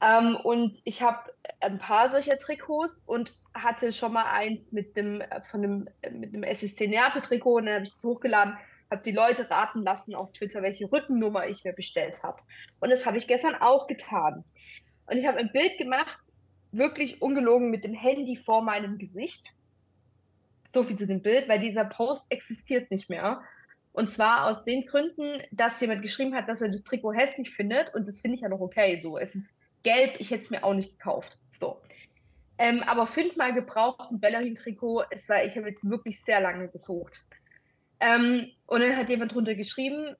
Speaker 1: Ähm, und ich habe ein paar solcher Trikots und hatte schon mal eins mit dem äh, von einem äh, mit einem SSC Neapel Trikot und dann habe ich es hochgeladen, habe die Leute raten lassen auf Twitter, welche Rückennummer ich mir bestellt habe. Und das habe ich gestern auch getan. Und ich habe ein Bild gemacht, wirklich ungelogen mit dem Handy vor meinem Gesicht. So viel zu dem Bild, weil dieser Post existiert nicht mehr. Und zwar aus den Gründen, dass jemand geschrieben hat, dass er das Trikot hässlich findet. Und das finde ich ja noch okay. So, es ist gelb, ich hätte es mir auch nicht gekauft. So. Ähm, aber find mal gebraucht ein Bellerin-Trikot. Es war, ich habe jetzt wirklich sehr lange gesucht. Ähm, und dann hat jemand drunter geschrieben,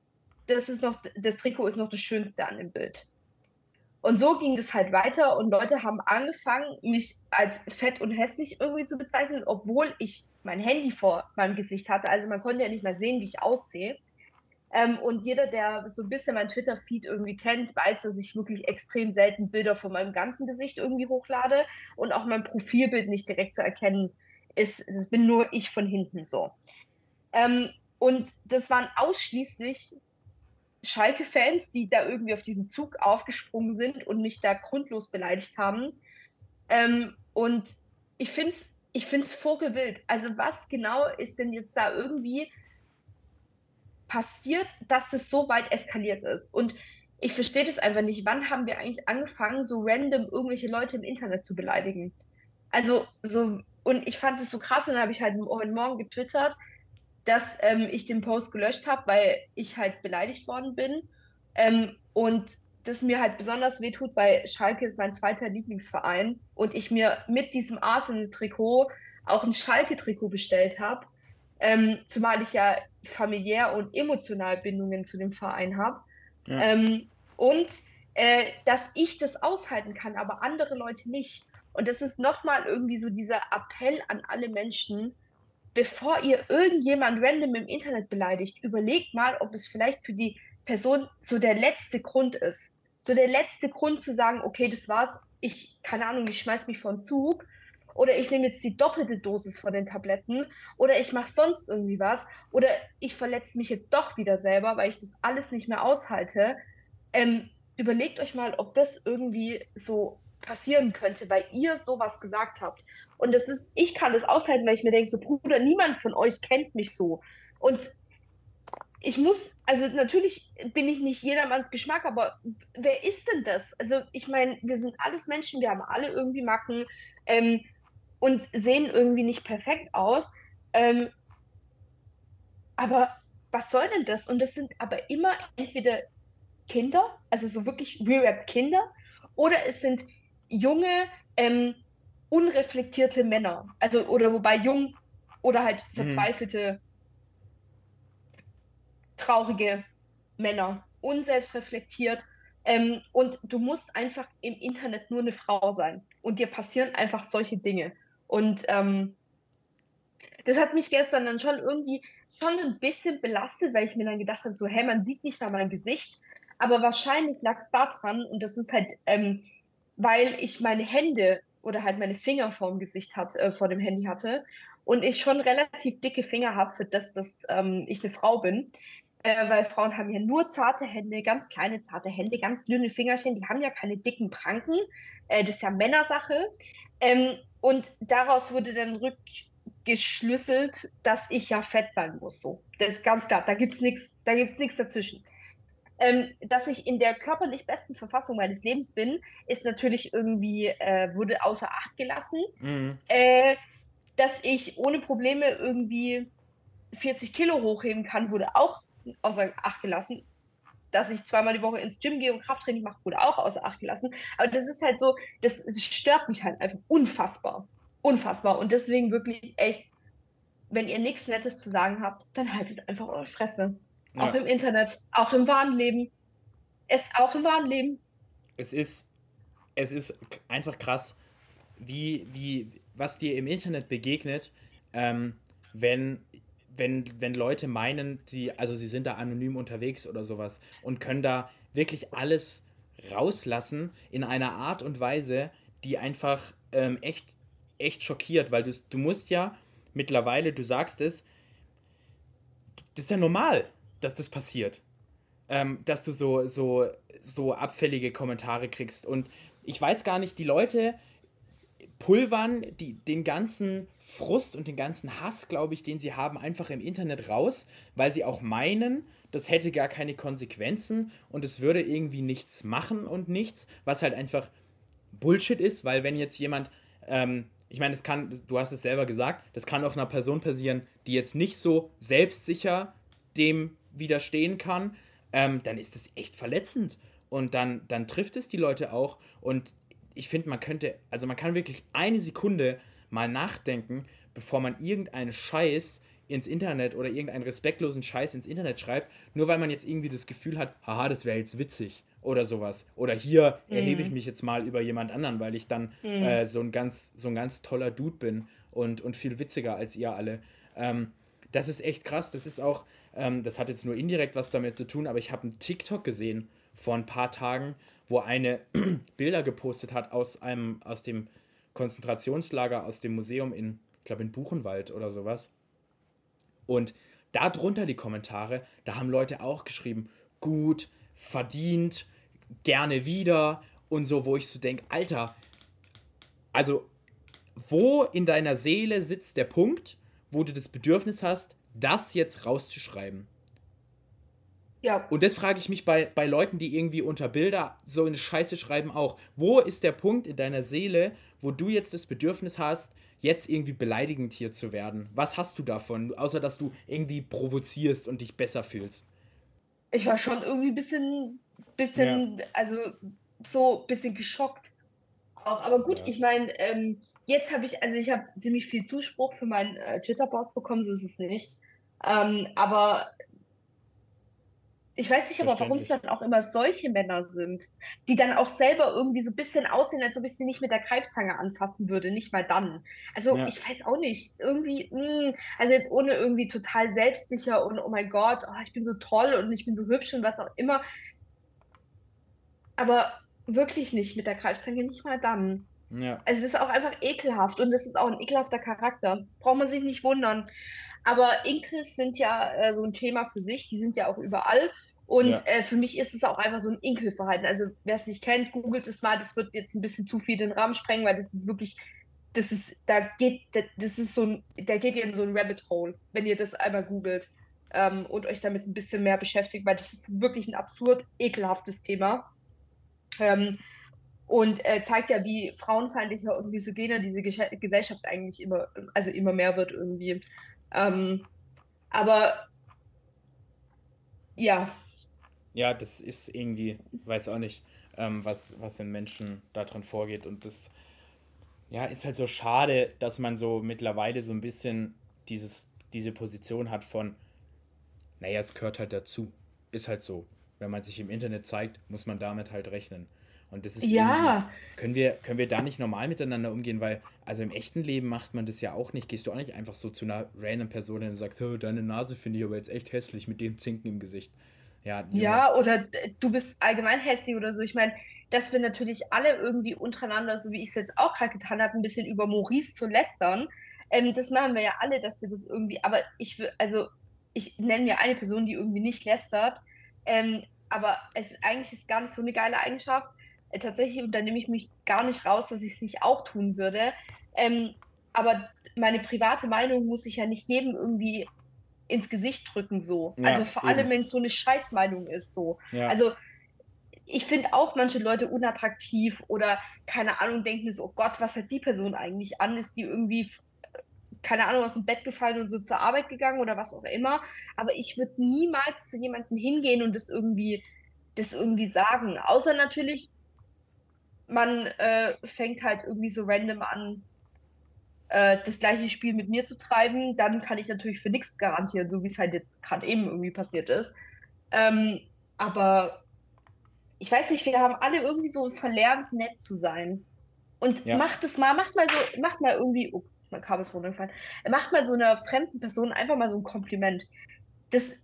Speaker 1: das ist noch, das Trikot ist noch das Schönste an dem Bild. Und so ging das halt weiter und Leute haben angefangen, mich als fett und hässlich irgendwie zu bezeichnen, obwohl ich mein Handy vor meinem Gesicht hatte. Also man konnte ja nicht mal sehen, wie ich aussehe. Ähm, und jeder, der so ein bisschen mein Twitter-Feed irgendwie kennt, weiß, dass ich wirklich extrem selten Bilder von meinem ganzen Gesicht irgendwie hochlade und auch mein Profilbild nicht direkt zu erkennen ist. Das bin nur ich von hinten so. Ähm, und das waren ausschließlich Schalke-Fans, die da irgendwie auf diesen Zug aufgesprungen sind und mich da grundlos beleidigt haben. Ähm, und ich finde es ich find's vogelwild. Also was genau ist denn jetzt da irgendwie passiert, dass es so weit eskaliert ist? Und ich verstehe das einfach nicht. Wann haben wir eigentlich angefangen, so random irgendwelche Leute im Internet zu beleidigen? Also so, und ich fand es so krass und dann habe ich halt heute Morgen getwittert, dass ähm, ich den Post gelöscht habe, weil ich halt beleidigt worden bin. Ähm, und das mir halt besonders wehtut, weil Schalke ist mein zweiter Lieblingsverein und ich mir mit diesem Arsenal-Trikot auch ein Schalke-Trikot bestellt habe. Ähm, zumal ich ja familiär und emotional Bindungen zu dem Verein habe. Ja. Ähm, und äh, dass ich das aushalten kann, aber andere Leute nicht. Und das ist nochmal irgendwie so dieser Appell an alle Menschen, bevor ihr irgendjemand random im Internet beleidigt, überlegt mal, ob es vielleicht für die Person so der letzte Grund ist. So der letzte Grund zu sagen, okay, das war's, ich, keine Ahnung, ich schmeiß mich vom Zug oder ich nehme jetzt die doppelte Dosis von den Tabletten oder ich mache sonst irgendwie was oder ich verletze mich jetzt doch wieder selber, weil ich das alles nicht mehr aushalte. Ähm, überlegt euch mal, ob das irgendwie so passieren könnte, weil ihr sowas gesagt habt. Und das ist, ich kann das aushalten, weil ich mir denke, so Bruder, niemand von euch kennt mich so. Und ich muss, also natürlich bin ich nicht jedermanns Geschmack, aber wer ist denn das? Also ich meine, wir sind alles Menschen, wir haben alle irgendwie Macken ähm, und sehen irgendwie nicht perfekt aus. Ähm, aber was soll denn das? Und das sind aber immer entweder Kinder, also so wirklich Re-Rap-Kinder, oder es sind junge, ähm, unreflektierte Männer. Also, oder wobei jung oder halt mhm. verzweifelte. Traurige Männer. Unselbstreflektiert. Ähm, und du musst einfach im Internet nur eine Frau sein. Und dir passieren einfach solche Dinge. Und ähm, das hat mich gestern dann schon irgendwie schon ein bisschen belastet, weil ich mir dann gedacht habe, so, hey, man sieht nicht mal mein Gesicht. Aber wahrscheinlich lag es daran, und das ist halt ähm, weil ich meine Hände oder halt meine Finger vorm Gesicht hat, äh, vor dem Handy hatte und ich schon relativ dicke Finger habe, für das, dass ähm, ich eine Frau bin. Äh, weil Frauen haben ja nur zarte Hände, ganz kleine zarte Hände, ganz dünne Fingerchen, die haben ja keine dicken Pranken. Äh, das ist ja Männersache. Ähm, und daraus wurde dann rückgeschlüsselt, dass ich ja fett sein muss. So. Das ist ganz klar, da gibt es nichts dazwischen. Ähm, dass ich in der körperlich besten Verfassung meines Lebens bin, ist natürlich irgendwie, äh, wurde außer Acht gelassen. Mhm. Äh, dass ich ohne Probleme irgendwie 40 Kilo hochheben kann, wurde auch außer Acht gelassen. Dass ich zweimal die Woche ins Gym gehe und Krafttraining mache, wurde auch außer Acht gelassen. Aber das ist halt so, das, stört mich halt einfach unfassbar. Unfassbar. Und deswegen wirklich echt, wenn ihr nichts Nettes zu sagen habt, dann haltet einfach eure Fresse. Ja. Auch im Internet, auch im wahren Leben. Es auch im wahren Leben.
Speaker 2: Es ist, es ist einfach krass, wie, wie, was dir im Internet begegnet, ähm, wenn, wenn, wenn Leute meinen, sie, also sie sind da anonym unterwegs oder sowas und können da wirklich alles rauslassen in einer Art und Weise, die einfach ähm, echt, echt schockiert, weil du, du musst ja mittlerweile, du sagst es, das ist ja normal, dass das passiert. Ähm, dass du so, so, so abfällige Kommentare kriegst. Und ich weiß gar nicht, die Leute pulvern die, den ganzen Frust und den ganzen Hass, glaube ich, den sie haben, einfach im Internet raus, weil sie auch meinen, das hätte gar keine Konsequenzen und es würde irgendwie nichts machen und nichts, was halt einfach Bullshit ist, weil wenn jetzt jemand, ähm, ich meine, es kann, du hast es selber gesagt, das kann auch einer Person passieren, die jetzt nicht so selbstsicher dem widerstehen kann, ähm, dann ist das echt verletzend. Und dann, dann trifft es die Leute auch. Und ich finde, man könnte, also man kann wirklich eine Sekunde mal nachdenken, bevor man irgendeinen Scheiß ins Internet oder irgendeinen respektlosen Scheiß ins Internet schreibt, nur weil man jetzt irgendwie das Gefühl hat, haha, das wäre jetzt witzig oder sowas. Oder hier mhm. erhebe ich mich jetzt mal über jemand anderen, weil ich dann mhm. äh, so, ein ganz, so ein ganz toller Dude bin und, und viel witziger als ihr alle. Ähm, das ist echt krass. Das ist auch, ähm, das hat jetzt nur indirekt was damit zu tun, aber ich habe einen TikTok gesehen vor ein paar Tagen, wo eine [clears throat] Bilder gepostet hat aus einem, aus dem Konzentrationslager, aus dem Museum in, ich glaube, in Buchenwald oder sowas. Und da drunter die Kommentare, da haben Leute auch geschrieben, gut, verdient, gerne wieder und so, wo ich so denke, Alter, also wo in deiner Seele sitzt der Punkt, wo du das Bedürfnis hast, das jetzt rauszuschreiben? Ja. Und das frage ich mich bei, bei Leuten, die irgendwie unter Bilder so eine Scheiße schreiben auch. Wo ist der Punkt in deiner Seele, wo du jetzt das Bedürfnis hast, jetzt irgendwie beleidigend hier zu werden? Was hast du davon, außer dass du irgendwie provozierst und dich besser fühlst?
Speaker 1: Ich war schon irgendwie ein bisschen, bisschen, ja. also so ein bisschen geschockt. Auch, aber gut, ja. ich meine, ähm, jetzt habe ich, also ich habe ziemlich viel Zuspruch für meinen äh, Twitter-Post bekommen, so ist es nicht. Ähm, aber ich weiß nicht aber, warum es dann auch immer solche Männer sind, die dann auch selber irgendwie so ein bisschen aussehen, als ob ich sie nicht mit der Greifzange anfassen würde, nicht mal dann. Also ja. ich weiß auch nicht, irgendwie, mh, hm, also jetzt ohne irgendwie total selbstsicher und oh mein Gott, oh, ich bin so toll und ich bin so hübsch und was auch immer. Aber wirklich nicht mit der Greifzange, nicht mal dann. Ja. Also es ist auch einfach ekelhaft und es ist auch ein ekelhafter Charakter. Braucht man sich nicht wundern. Aber Inkels sind ja äh, so ein Thema für sich, die sind ja auch überall. Und ja. äh, für mich ist es auch einfach so ein Inkelverhalten. Also wer es nicht kennt, googelt es mal. Das wird jetzt ein bisschen zu viel den Rahmen sprengen, weil das ist wirklich, das ist, da geht, das ist so ein, da geht ihr in so ein Rabbit Hole, wenn ihr das einmal googelt ähm, und euch damit ein bisschen mehr beschäftigt, weil das ist wirklich ein absurd ekelhaftes Thema. Ähm, und äh, zeigt ja, wie frauenfeindlicher und misogyner diese Gesch Gesellschaft eigentlich immer, also immer mehr wird irgendwie. Ähm, aber ja,
Speaker 2: ja, das ist irgendwie, weiß auch nicht, ähm, was, was in Menschen da drin vorgeht. Und das, ja, ist halt so schade, dass man so mittlerweile so ein bisschen dieses, diese Position hat von, naja, es gehört halt dazu. Ist halt so. Wenn man sich im Internet zeigt, muss man damit halt rechnen. Und das ist ja. Können wir, können wir da nicht normal miteinander umgehen? Weil, also im echten Leben macht man das ja auch nicht. Gehst du auch nicht einfach so zu einer random Person und sagst, oh, deine Nase finde ich aber jetzt echt hässlich mit dem Zinken im Gesicht.
Speaker 1: Ja, ja, oder du bist allgemein hässlich oder so. Ich meine, dass wir natürlich alle irgendwie untereinander, so wie ich es jetzt auch gerade getan habe, ein bisschen über Maurice zu lästern. Ähm, das machen wir ja alle, dass wir das irgendwie, aber ich will, also ich nenne mir eine Person, die irgendwie nicht lästert, ähm, aber es eigentlich ist gar nicht so eine geile Eigenschaft. Äh, tatsächlich, und da nehme ich mich gar nicht raus, dass ich es nicht auch tun würde. Ähm, aber meine private Meinung muss ich ja nicht jedem irgendwie ins Gesicht drücken, so. Ja, also vor eben. allem, wenn es so eine Scheißmeinung ist, so. Ja. Also ich finde auch manche Leute unattraktiv oder keine Ahnung, denken so, oh Gott, was hat die Person eigentlich an? Ist die irgendwie, keine Ahnung, aus dem Bett gefallen und so zur Arbeit gegangen oder was auch immer. Aber ich würde niemals zu jemandem hingehen und das irgendwie, das irgendwie sagen. Außer natürlich, man äh, fängt halt irgendwie so random an, äh, das gleiche Spiel mit mir zu treiben, dann kann ich natürlich für nichts garantieren, so wie es halt jetzt gerade eben irgendwie passiert ist. Ähm, aber ich weiß nicht, wir haben alle irgendwie so verlernt, nett zu sein. Und ja. macht es mal, macht mal so, macht mal irgendwie, oh, mein Kabel ist runtergefallen, macht mal so einer fremden Person einfach mal so ein Kompliment. Das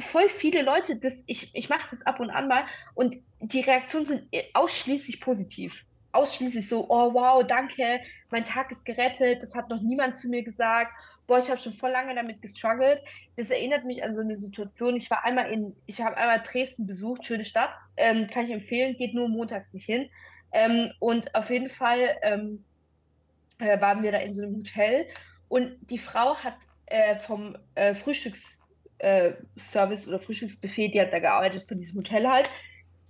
Speaker 1: voll viele Leute, das, ich, ich mache das ab und an mal und die Reaktionen sind ausschließlich positiv ausschließlich so, oh wow, danke, mein Tag ist gerettet, das hat noch niemand zu mir gesagt. boah, ich habe schon voll lange damit gestruggelt. Das erinnert mich an so eine Situation. Ich war einmal in, ich habe einmal Dresden besucht, schöne Stadt, ähm, kann ich empfehlen, geht nur montags nicht hin. Ähm, und auf jeden Fall ähm, äh, waren wir da in so einem Hotel und die Frau hat äh, vom äh, Frühstücksservice äh, oder Frühstücksbuffet, die hat da gearbeitet von diesem Hotel halt,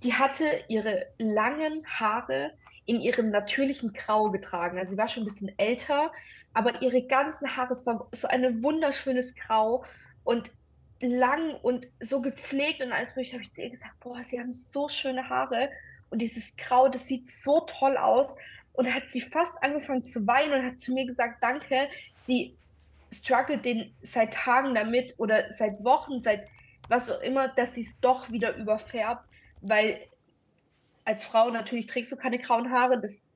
Speaker 1: die hatte ihre langen Haare in ihrem natürlichen Grau getragen. Also sie war schon ein bisschen älter, aber ihre ganzen Haare, es war so ein wunderschönes Grau und lang und so gepflegt und alles mögliche, habe ich zu ihr gesagt, boah, sie haben so schöne Haare und dieses Grau, das sieht so toll aus. Und hat sie fast angefangen zu weinen und hat zu mir gesagt, danke, sie struggelt den seit Tagen damit oder seit Wochen, seit was auch immer, dass sie es doch wieder überfärbt, weil als Frau natürlich trägst du keine grauen Haare. Das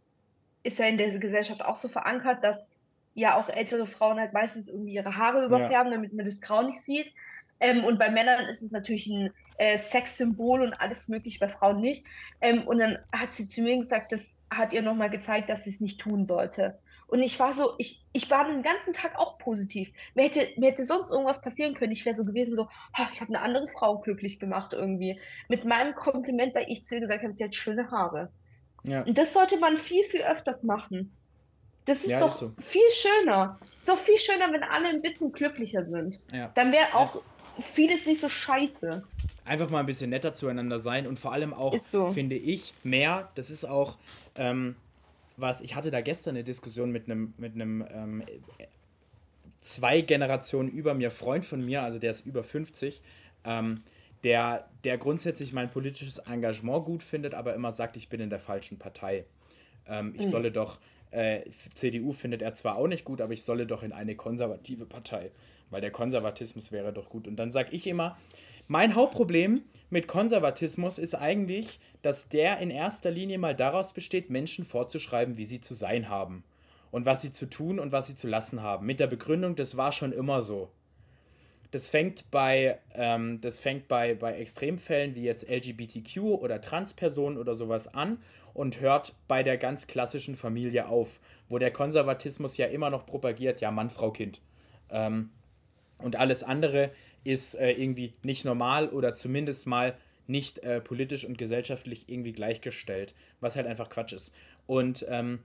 Speaker 1: ist ja in der Gesellschaft auch so verankert, dass ja auch ältere Frauen halt meistens irgendwie ihre Haare überfärben, ja. damit man das Grau nicht sieht. Ähm, und bei Männern ist es natürlich ein äh, Sexsymbol und alles mögliche, bei Frauen nicht. Ähm, und dann hat sie zu mir gesagt, das hat ihr nochmal gezeigt, dass sie es nicht tun sollte. Und ich war so, ich, ich war den ganzen Tag auch positiv. Mir hätte, mir hätte sonst irgendwas passieren können. Ich wäre so gewesen, so, oh, ich habe eine andere Frau glücklich gemacht irgendwie. Mit meinem Kompliment, weil ich zu ihr gesagt habe, sie hat schöne Haare. Ja. Und das sollte man viel, viel öfters machen. Das ist ja, doch ist so. viel schöner. Ist doch viel schöner, wenn alle ein bisschen glücklicher sind. Ja. Dann wäre auch vieles nicht so scheiße.
Speaker 2: Einfach mal ein bisschen netter zueinander sein und vor allem auch, so. finde ich, mehr, das ist auch, ähm, was, ich hatte da gestern eine Diskussion mit einem, mit einem ähm, zwei Generationen über mir, Freund von mir, also der ist über 50, ähm, der, der grundsätzlich mein politisches Engagement gut findet, aber immer sagt, ich bin in der falschen Partei. Ähm, ich mhm. solle doch, äh, CDU findet er zwar auch nicht gut, aber ich solle doch in eine konservative Partei, weil der Konservatismus wäre doch gut. Und dann sage ich immer, mein Hauptproblem mit Konservatismus ist eigentlich, dass der in erster Linie mal daraus besteht, Menschen vorzuschreiben, wie sie zu sein haben und was sie zu tun und was sie zu lassen haben. Mit der Begründung, das war schon immer so. Das fängt bei, ähm, das fängt bei, bei Extremfällen wie jetzt LGBTQ oder Transpersonen oder sowas an und hört bei der ganz klassischen Familie auf, wo der Konservatismus ja immer noch propagiert, ja Mann, Frau, Kind. Ähm, und alles andere ist äh, irgendwie nicht normal oder zumindest mal nicht äh, politisch und gesellschaftlich irgendwie gleichgestellt, was halt einfach Quatsch ist. Und ähm,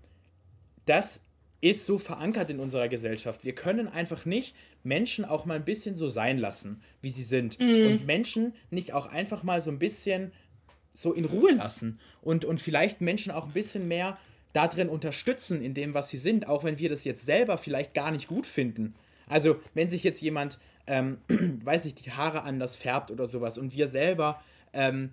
Speaker 2: das ist so verankert in unserer Gesellschaft. Wir können einfach nicht Menschen auch mal ein bisschen so sein lassen, wie sie sind. Mhm. Und Menschen nicht auch einfach mal so ein bisschen so in Ruhe lassen. Und, und vielleicht Menschen auch ein bisschen mehr darin unterstützen, in dem, was sie sind, auch wenn wir das jetzt selber vielleicht gar nicht gut finden. Also, wenn sich jetzt jemand, ähm, [clears throat] weiß ich, die Haare anders färbt oder sowas und wir selber ähm,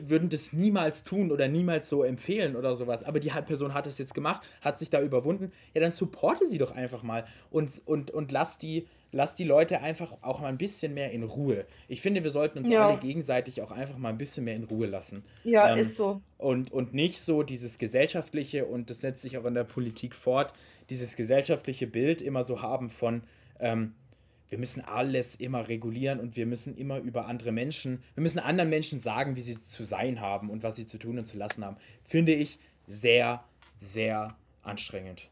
Speaker 2: würden das niemals tun oder niemals so empfehlen oder sowas. Aber die Person hat es jetzt gemacht, hat sich da überwunden. Ja, dann supporte sie doch einfach mal und, und, und lass, die, lass die Leute einfach auch mal ein bisschen mehr in Ruhe. Ich finde, wir sollten uns ja. alle gegenseitig auch einfach mal ein bisschen mehr in Ruhe lassen. Ja, ähm, ist so. Und, und nicht so dieses gesellschaftliche, und das setzt sich auch in der Politik fort, dieses gesellschaftliche Bild immer so haben von, ähm, wir müssen alles immer regulieren und wir müssen immer über andere Menschen, wir müssen anderen Menschen sagen, wie sie zu sein haben und was sie zu tun und zu lassen haben. Finde ich sehr, sehr anstrengend.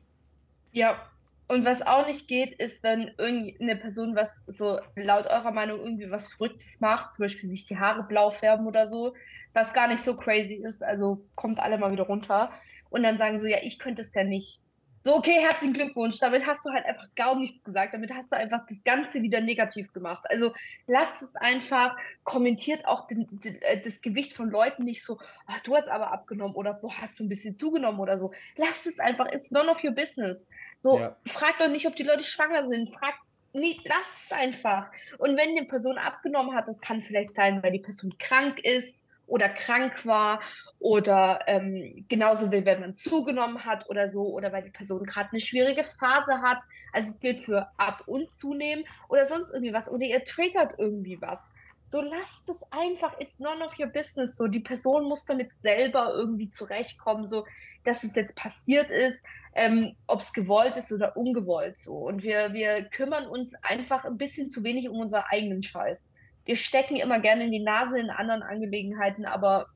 Speaker 1: Ja, und was auch nicht geht, ist, wenn irgendeine Person was so laut eurer Meinung irgendwie was Verrücktes macht, zum Beispiel sich die Haare blau färben oder so, was gar nicht so crazy ist, also kommt alle mal wieder runter. Und dann sagen so, ja, ich könnte es ja nicht. So, okay, herzlichen Glückwunsch. Damit hast du halt einfach gar nichts gesagt. Damit hast du einfach das Ganze wieder negativ gemacht. Also lasst es einfach, kommentiert auch den, den, äh, das Gewicht von Leuten nicht so, ach, du hast aber abgenommen oder boah, hast du ein bisschen zugenommen oder so. Lasst es einfach, it's none of your business. So, ja. fragt doch nicht, ob die Leute schwanger sind. Fragt nicht, lasst es einfach. Und wenn die Person abgenommen hat, das kann vielleicht sein, weil die Person krank ist oder krank war oder ähm, genauso wie wenn man zugenommen hat oder so oder weil die Person gerade eine schwierige Phase hat. Also es gilt für ab und zunehmen oder sonst irgendwie was oder ihr triggert irgendwie was. So lasst es einfach, it's none of your business. So, die Person muss damit selber irgendwie zurechtkommen, so dass es jetzt passiert ist, ähm, ob es gewollt ist oder ungewollt so. Und wir, wir kümmern uns einfach ein bisschen zu wenig um unseren eigenen Scheiß wir stecken immer gerne in die Nase in anderen Angelegenheiten, aber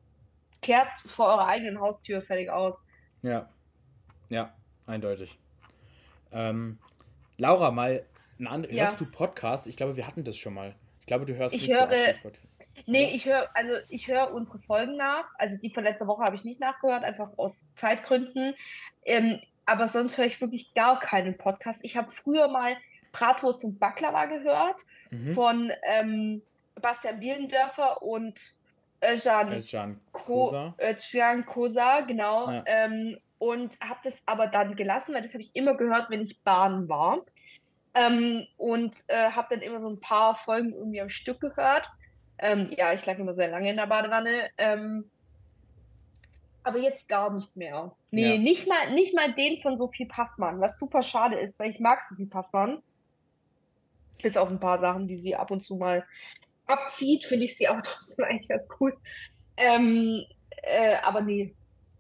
Speaker 1: kehrt vor eurer eigenen Haustür fertig aus.
Speaker 2: Ja, ja, eindeutig. Ähm, Laura, mal ja. hörst du Podcasts? Ich glaube, wir hatten das schon mal. Ich glaube, du hörst
Speaker 1: ich höre, so Nee, ich höre, also ich höre unsere Folgen nach. Also die von letzter Woche habe ich nicht nachgehört, einfach aus Zeitgründen. Ähm, aber sonst höre ich wirklich gar keinen Podcast. Ich habe früher mal Bratwurst und Baklava gehört mhm. von ähm, Bastian Bielendörfer und Özcan Özcan Kosa. Özcan Kosa, genau. Ja. Ähm, und habe das aber dann gelassen, weil das habe ich immer gehört, wenn ich Bahn war. Ähm, und äh, habe dann immer so ein paar Folgen irgendwie am Stück gehört. Ähm, ja, ich lag immer sehr lange in der Badewanne. Ähm, aber jetzt gar nicht mehr. Nee, ja. nicht, mal, nicht mal den von Sophie Passmann, was super schade ist, weil ich mag Sophie Passmann. Bis auf ein paar Sachen, die sie ab und zu mal abzieht, finde ich sie auch [laughs] trotzdem eigentlich ganz cool. Ähm, äh, aber nee,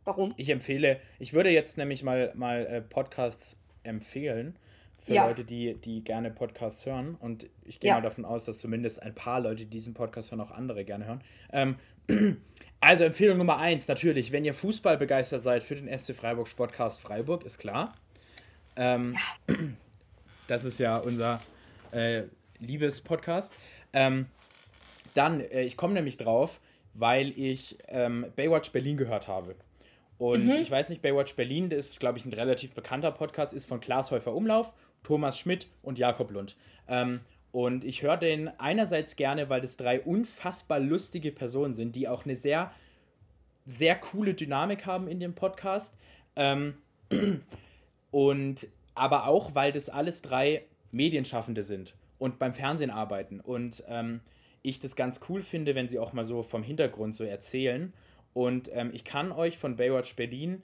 Speaker 1: warum?
Speaker 2: Ich empfehle, ich würde jetzt nämlich mal, mal äh, Podcasts empfehlen für ja. Leute, die, die gerne Podcasts hören. Und ich gehe ja. mal davon aus, dass zumindest ein paar Leute, die diesen Podcast hören, auch andere gerne hören. Ähm, [clears throat] also Empfehlung Nummer eins, natürlich, wenn ihr Fußball begeistert seid für den SC Freiburg Sportcast Freiburg, ist klar. Ähm, ja. [clears throat] Das ist ja unser äh, Liebes-Podcast. Ähm, dann, äh, ich komme nämlich drauf, weil ich ähm, Baywatch Berlin gehört habe. Und mhm. ich weiß nicht, Baywatch Berlin, das ist, glaube ich, ein relativ bekannter Podcast, ist von Klaas Häufer Umlauf Thomas Schmidt und Jakob Lund. Ähm, und ich höre den einerseits gerne, weil das drei unfassbar lustige Personen sind, die auch eine sehr, sehr coole Dynamik haben in dem Podcast. Ähm, [clears throat] und aber auch, weil das alles drei Medienschaffende sind und beim Fernsehen arbeiten. Und ähm, ich das ganz cool finde, wenn sie auch mal so vom Hintergrund so erzählen. Und ähm, ich kann euch von Baywatch Berlin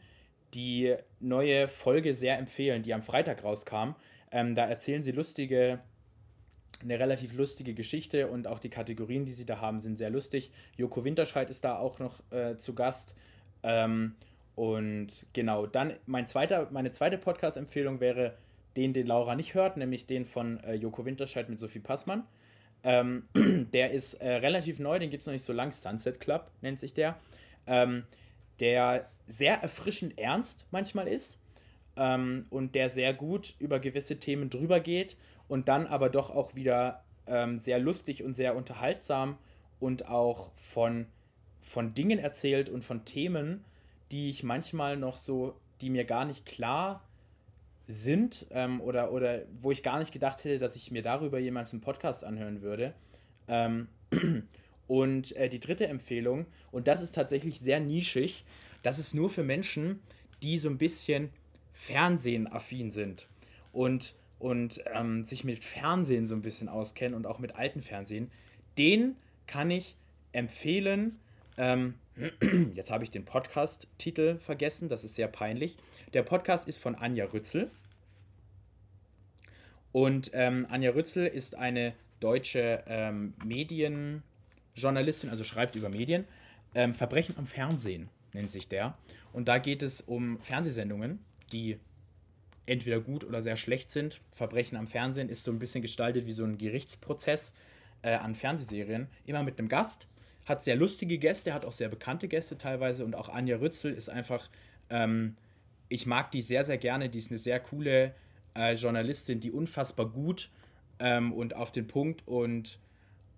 Speaker 2: die neue Folge sehr empfehlen, die am Freitag rauskam. Ähm, da erzählen sie lustige, eine relativ lustige Geschichte und auch die Kategorien, die sie da haben, sind sehr lustig. Joko Winterscheid ist da auch noch äh, zu Gast. Ähm, und genau, dann mein zweiter, meine zweite Podcast-Empfehlung wäre den, den Laura nicht hört, nämlich den von äh, Joko Winterscheid mit Sophie Passmann. Ähm, [clears throat] der ist äh, relativ neu, den gibt es noch nicht so lang. Sunset Club nennt sich der. Ähm, der sehr erfrischend ernst manchmal ist ähm, und der sehr gut über gewisse Themen drüber geht und dann aber doch auch wieder ähm, sehr lustig und sehr unterhaltsam und auch von, von Dingen erzählt und von Themen, die ich manchmal noch so, die mir gar nicht klar sind ähm, oder, oder wo ich gar nicht gedacht hätte, dass ich mir darüber jemals einen Podcast anhören würde. Ähm, [clears throat] und äh, die dritte Empfehlung, und das ist tatsächlich sehr nischig, das ist nur für Menschen, die so ein bisschen Fernsehen-affin sind und, und ähm, sich mit Fernsehen so ein bisschen auskennen und auch mit alten Fernsehen, den kann ich empfehlen. Ähm, [clears throat] jetzt habe ich den Podcast-Titel vergessen, das ist sehr peinlich. Der Podcast ist von Anja Rützel. Und ähm, Anja Rützel ist eine deutsche ähm, Medienjournalistin, also schreibt über Medien. Ähm, Verbrechen am Fernsehen nennt sich der. Und da geht es um Fernsehsendungen die entweder gut oder sehr schlecht sind. Verbrechen am Fernsehen ist so ein bisschen gestaltet wie so ein Gerichtsprozess äh, an Fernsehserien. Immer mit einem Gast. Hat sehr lustige Gäste, hat auch sehr bekannte Gäste teilweise. Und auch Anja Rützel ist einfach, ähm, ich mag die sehr, sehr gerne. Die ist eine sehr coole äh, Journalistin, die unfassbar gut ähm, und auf den Punkt und,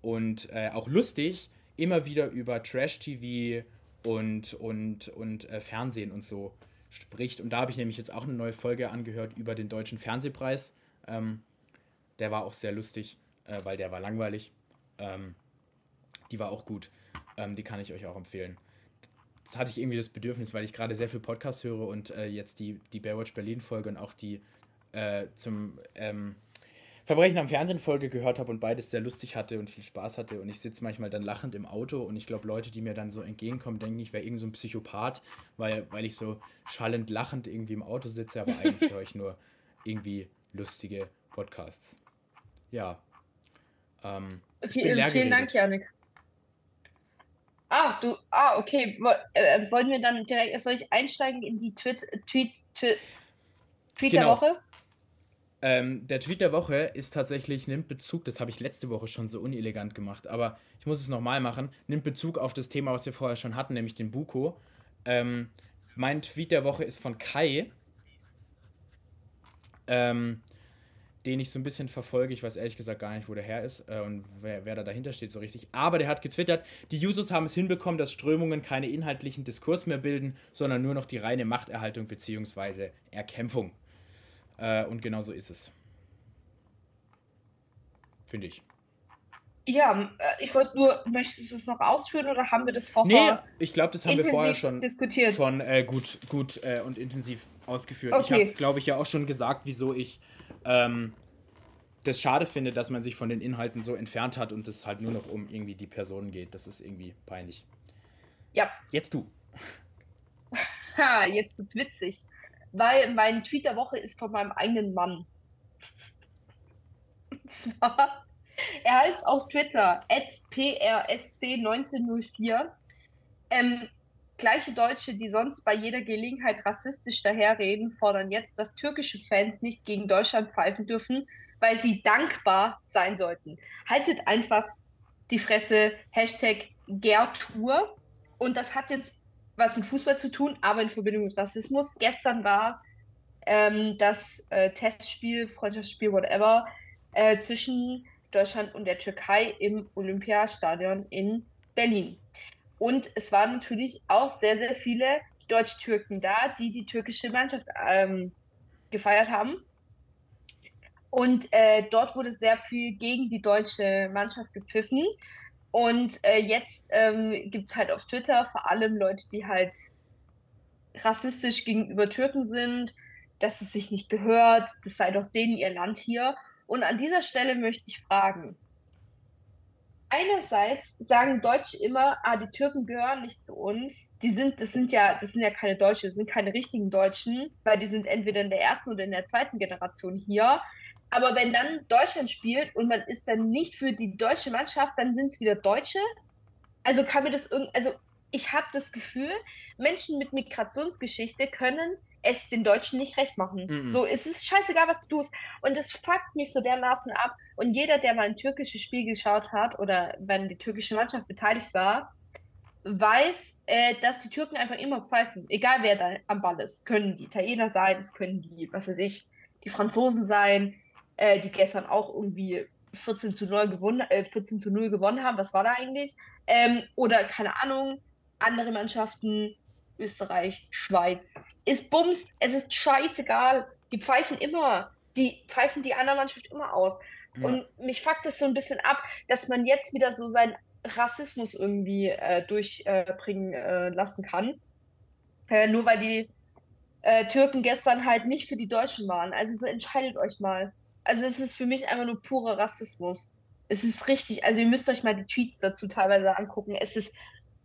Speaker 2: und äh, auch lustig immer wieder über Trash-TV und, und, und äh, Fernsehen und so spricht. Und da habe ich nämlich jetzt auch eine neue Folge angehört über den Deutschen Fernsehpreis. Ähm, der war auch sehr lustig, äh, weil der war langweilig. Ähm, die war auch gut. Ähm, die kann ich euch auch empfehlen. Das hatte ich irgendwie das Bedürfnis, weil ich gerade sehr viel Podcast höre und äh, jetzt die, die Baywatch Berlin-Folge und auch die äh, zum ähm, Verbrechen am Fernsehen Folge gehört habe und beides sehr lustig hatte und viel Spaß hatte. Und ich sitze manchmal dann lachend im Auto und ich glaube, Leute, die mir dann so entgegenkommen, denken, ich wäre irgend so ein Psychopath, weil, weil ich so schallend lachend irgendwie im Auto sitze, aber eigentlich höre ich nur irgendwie lustige Podcasts. Ja. Ähm,
Speaker 1: vielen, vielen Dank, Janik. Ah, du, ah, okay. Äh, wollen wir dann direkt, soll ich einsteigen in die Tweet, Tweet, Tweet, Tweet genau. der Woche?
Speaker 2: Ähm, der Tweet der Woche ist tatsächlich, nimmt Bezug, das habe ich letzte Woche schon so unelegant gemacht, aber ich muss es nochmal machen, nimmt Bezug auf das Thema, was wir vorher schon hatten, nämlich den Buko. Ähm, mein Tweet der Woche ist von Kai. Ähm, den ich so ein bisschen verfolge. Ich weiß ehrlich gesagt gar nicht, wo der her ist äh, und wer, wer da dahinter steht so richtig. Aber der hat getwittert, die Users haben es hinbekommen, dass Strömungen keine inhaltlichen Diskurs mehr bilden, sondern nur noch die reine Machterhaltung bzw. Erkämpfung. Äh, und genau so ist es. Finde ich.
Speaker 1: Ja, äh, ich wollte nur, möchtest du es noch ausführen oder haben wir das vorher?
Speaker 2: Nee, ich glaube, das haben wir vorher schon, diskutiert. schon äh, gut, gut äh, und intensiv ausgeführt. Okay. Ich habe, glaube ich, ja auch schon gesagt, wieso ich ähm, das schade finde, dass man sich von den Inhalten so entfernt hat und es halt nur noch um irgendwie die Personen geht. Das ist irgendwie peinlich.
Speaker 1: Ja.
Speaker 2: Jetzt du.
Speaker 1: Ha, jetzt wird's witzig. Weil mein Tweet der Woche ist von meinem eigenen Mann. Und zwar, er heißt auf Twitter PRSC1904. Ähm, Gleiche Deutsche, die sonst bei jeder Gelegenheit rassistisch daherreden, fordern jetzt, dass türkische Fans nicht gegen Deutschland pfeifen dürfen, weil sie dankbar sein sollten. Haltet einfach die Fresse, Hashtag Gertour. Und das hat jetzt was mit Fußball zu tun, aber in Verbindung mit Rassismus. Gestern war ähm, das äh, Testspiel, Freundschaftsspiel, whatever, äh, zwischen Deutschland und der Türkei im Olympiastadion in Berlin. Und es waren natürlich auch sehr, sehr viele Deutsch-Türken da, die die türkische Mannschaft ähm, gefeiert haben. Und äh, dort wurde sehr viel gegen die deutsche Mannschaft gepfiffen. Und äh, jetzt ähm, gibt es halt auf Twitter vor allem Leute, die halt rassistisch gegenüber Türken sind, dass es sich nicht gehört, das sei doch denen ihr Land hier. Und an dieser Stelle möchte ich fragen, einerseits sagen Deutsche immer, ah, die Türken gehören nicht zu uns. Die sind, das sind ja, das sind ja keine Deutsche, das sind keine richtigen Deutschen, weil die sind entweder in der ersten oder in der zweiten Generation hier. Aber wenn dann Deutschland spielt und man ist dann nicht für die deutsche Mannschaft, dann sind es wieder Deutsche. Also kann mir das irgendwie, also ich habe das Gefühl, Menschen mit Migrationsgeschichte können es den Deutschen nicht recht machen. Mhm. So, es ist scheißegal, was du tust. Und es fuckt mich so dermaßen ab. Und jeder, der mal ein türkisches Spiel geschaut hat oder wenn die türkische Mannschaft beteiligt war, weiß, äh, dass die Türken einfach immer pfeifen. Egal wer da am Ball ist. Können die Italiener sein, es können die, was weiß ich, die Franzosen sein, äh, die gestern auch irgendwie 14 zu 0 gewonnen, äh, 14 zu 0 gewonnen haben. Was war da eigentlich? Ähm, oder keine Ahnung, andere Mannschaften, Österreich, Schweiz. Ist Bums, es ist scheißegal. Die pfeifen immer. Die pfeifen die andere Mannschaft immer aus. Ja. Und mich fuckt es so ein bisschen ab, dass man jetzt wieder so seinen Rassismus irgendwie äh, durchbringen äh, lassen kann. Äh, nur weil die äh, Türken gestern halt nicht für die Deutschen waren. Also so entscheidet euch mal. Also es ist für mich einfach nur purer Rassismus. Es ist richtig, also ihr müsst euch mal die Tweets dazu teilweise angucken. Es ist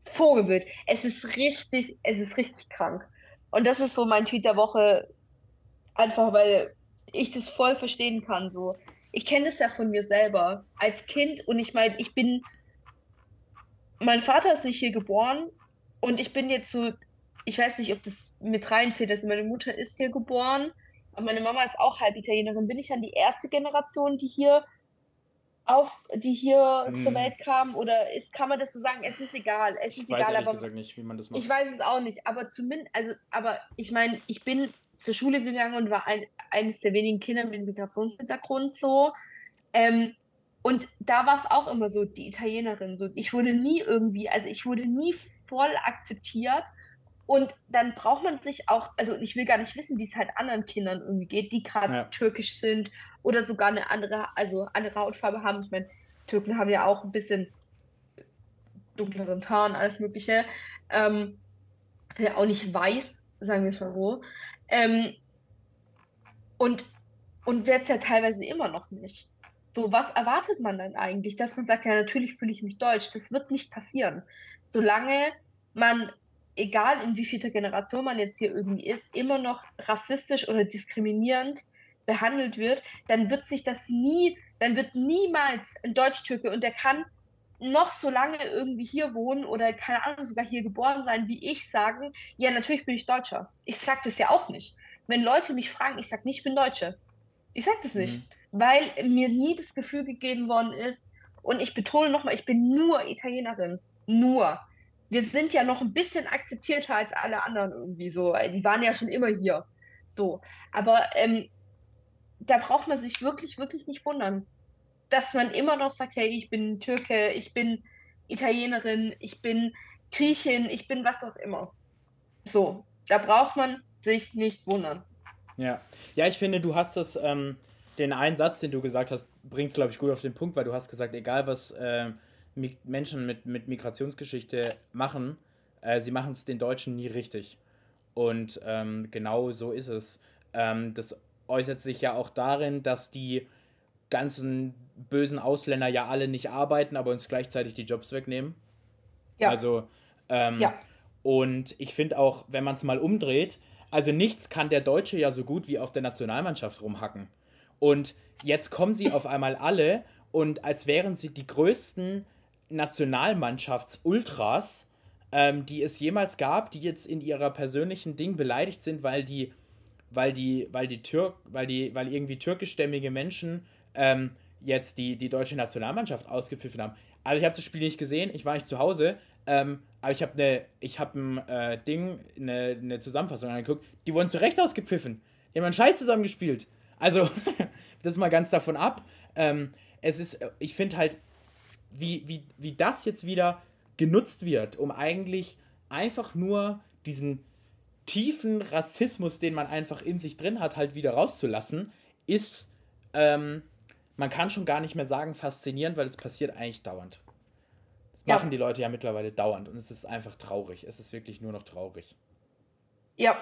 Speaker 1: Vogelwild. Es ist richtig, es ist richtig krank. Und das ist so mein Tweet der Woche, einfach weil ich das voll verstehen kann. So, ich kenne es ja von mir selber als Kind und ich meine, ich bin, mein Vater ist nicht hier geboren und ich bin jetzt so, ich weiß nicht, ob das mit reinzählt, also meine Mutter ist hier geboren und meine Mama ist auch halb Italienerin. Bin ich dann die erste Generation, die hier auf, die hier hm. zur Welt kam? Oder ist, kann man das so sagen? Es ist egal. Es ist ich weiß egal, aber gesagt nicht, wie man das macht. Ich weiß es auch nicht, aber zumindest, also, aber ich meine, ich bin zur Schule gegangen und war ein, eines der wenigen Kinder mit Migrationshintergrund so. Ähm, und da war es auch immer so, die Italienerin. So, ich wurde nie irgendwie, also ich wurde nie voll akzeptiert. Und dann braucht man sich auch, also ich will gar nicht wissen, wie es halt anderen Kindern irgendwie geht, die gerade ja. türkisch sind oder sogar eine andere, also andere Hautfarbe haben. Ich meine, Türken haben ja auch ein bisschen dunkleren Tarn, alles Mögliche. Ähm, ja auch nicht weiß, sagen wir es mal so. Ähm, und und wird es ja teilweise immer noch nicht. So, was erwartet man dann eigentlich? Dass man sagt, ja, natürlich fühle ich mich deutsch. Das wird nicht passieren. Solange man egal in wie vielter Generation man jetzt hier irgendwie ist, immer noch rassistisch oder diskriminierend behandelt wird, dann wird sich das nie, dann wird niemals ein Deutsch-Türke und der kann noch so lange irgendwie hier wohnen oder keine Ahnung, sogar hier geboren sein, wie ich sagen, ja, natürlich bin ich Deutscher. Ich sag das ja auch nicht. Wenn Leute mich fragen, ich sag nicht, ich bin Deutsche. Ich sag das nicht, mhm. weil mir nie das Gefühl gegeben worden ist und ich betone nochmal, ich bin nur Italienerin. Nur wir sind ja noch ein bisschen akzeptierter als alle anderen irgendwie so. Die waren ja schon immer hier. So. Aber ähm, da braucht man sich wirklich, wirklich nicht wundern, dass man immer noch sagt, hey, ich bin Türke, ich bin Italienerin, ich bin Griechin, ich bin was auch immer. So, da braucht man sich nicht wundern.
Speaker 2: Ja, ja, ich finde, du hast das, ähm, den einen Satz, den du gesagt hast, bringst, glaube ich, gut auf den Punkt, weil du hast gesagt, egal was äh, Menschen mit, mit Migrationsgeschichte machen, äh, sie machen es den Deutschen nie richtig. Und ähm, genau so ist es. Ähm, das äußert sich ja auch darin, dass die ganzen bösen Ausländer ja alle nicht arbeiten, aber uns gleichzeitig die Jobs wegnehmen. Ja. Also, ähm, ja. Und ich finde auch, wenn man es mal umdreht, also nichts kann der Deutsche ja so gut wie auf der Nationalmannschaft rumhacken. Und jetzt kommen sie auf einmal alle und als wären sie die größten Nationalmannschafts-Ultras, ähm, die es jemals gab, die jetzt in ihrer persönlichen Ding beleidigt sind, weil die, weil die, weil die Türk, weil die, weil irgendwie türkischstämmige Menschen ähm, jetzt die, die deutsche Nationalmannschaft ausgepfiffen haben. Also ich habe das Spiel nicht gesehen, ich war nicht zu Hause, ähm, aber ich habe eine, ich habe ein äh, Ding, eine, eine Zusammenfassung angeguckt, die wurden zu Recht ausgepfiffen. Die haben einen Scheiß zusammengespielt. Also, [laughs] das mal ganz davon ab. Ähm, es ist, ich finde halt, wie, wie, wie das jetzt wieder genutzt wird, um eigentlich einfach nur diesen tiefen Rassismus, den man einfach in sich drin hat, halt wieder rauszulassen, ist, ähm, man kann schon gar nicht mehr sagen faszinierend, weil es passiert eigentlich dauernd. Das ja. machen die Leute ja mittlerweile dauernd und es ist einfach traurig. Es ist wirklich nur noch traurig.
Speaker 1: Ja,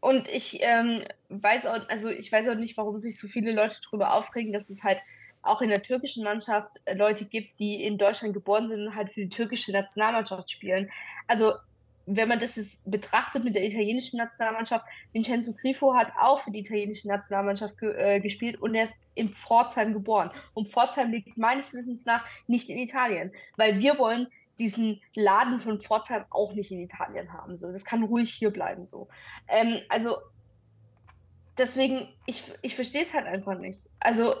Speaker 1: und ich ähm, weiß auch, also ich weiß auch nicht, warum sich so viele Leute darüber aufregen, dass es halt auch in der türkischen Mannschaft äh, Leute gibt, die in Deutschland geboren sind und halt für die türkische Nationalmannschaft spielen. Also wenn man das jetzt betrachtet mit der italienischen Nationalmannschaft, Vincenzo Grifo hat auch für die italienische Nationalmannschaft ge äh, gespielt und er ist in Pforzheim geboren. Und Pforzheim liegt meines Wissens nach nicht in Italien, weil wir wollen diesen Laden von Pforzheim auch nicht in Italien haben. So, das kann ruhig hier bleiben. So, ähm, also deswegen, ich, ich verstehe es halt einfach nicht. Also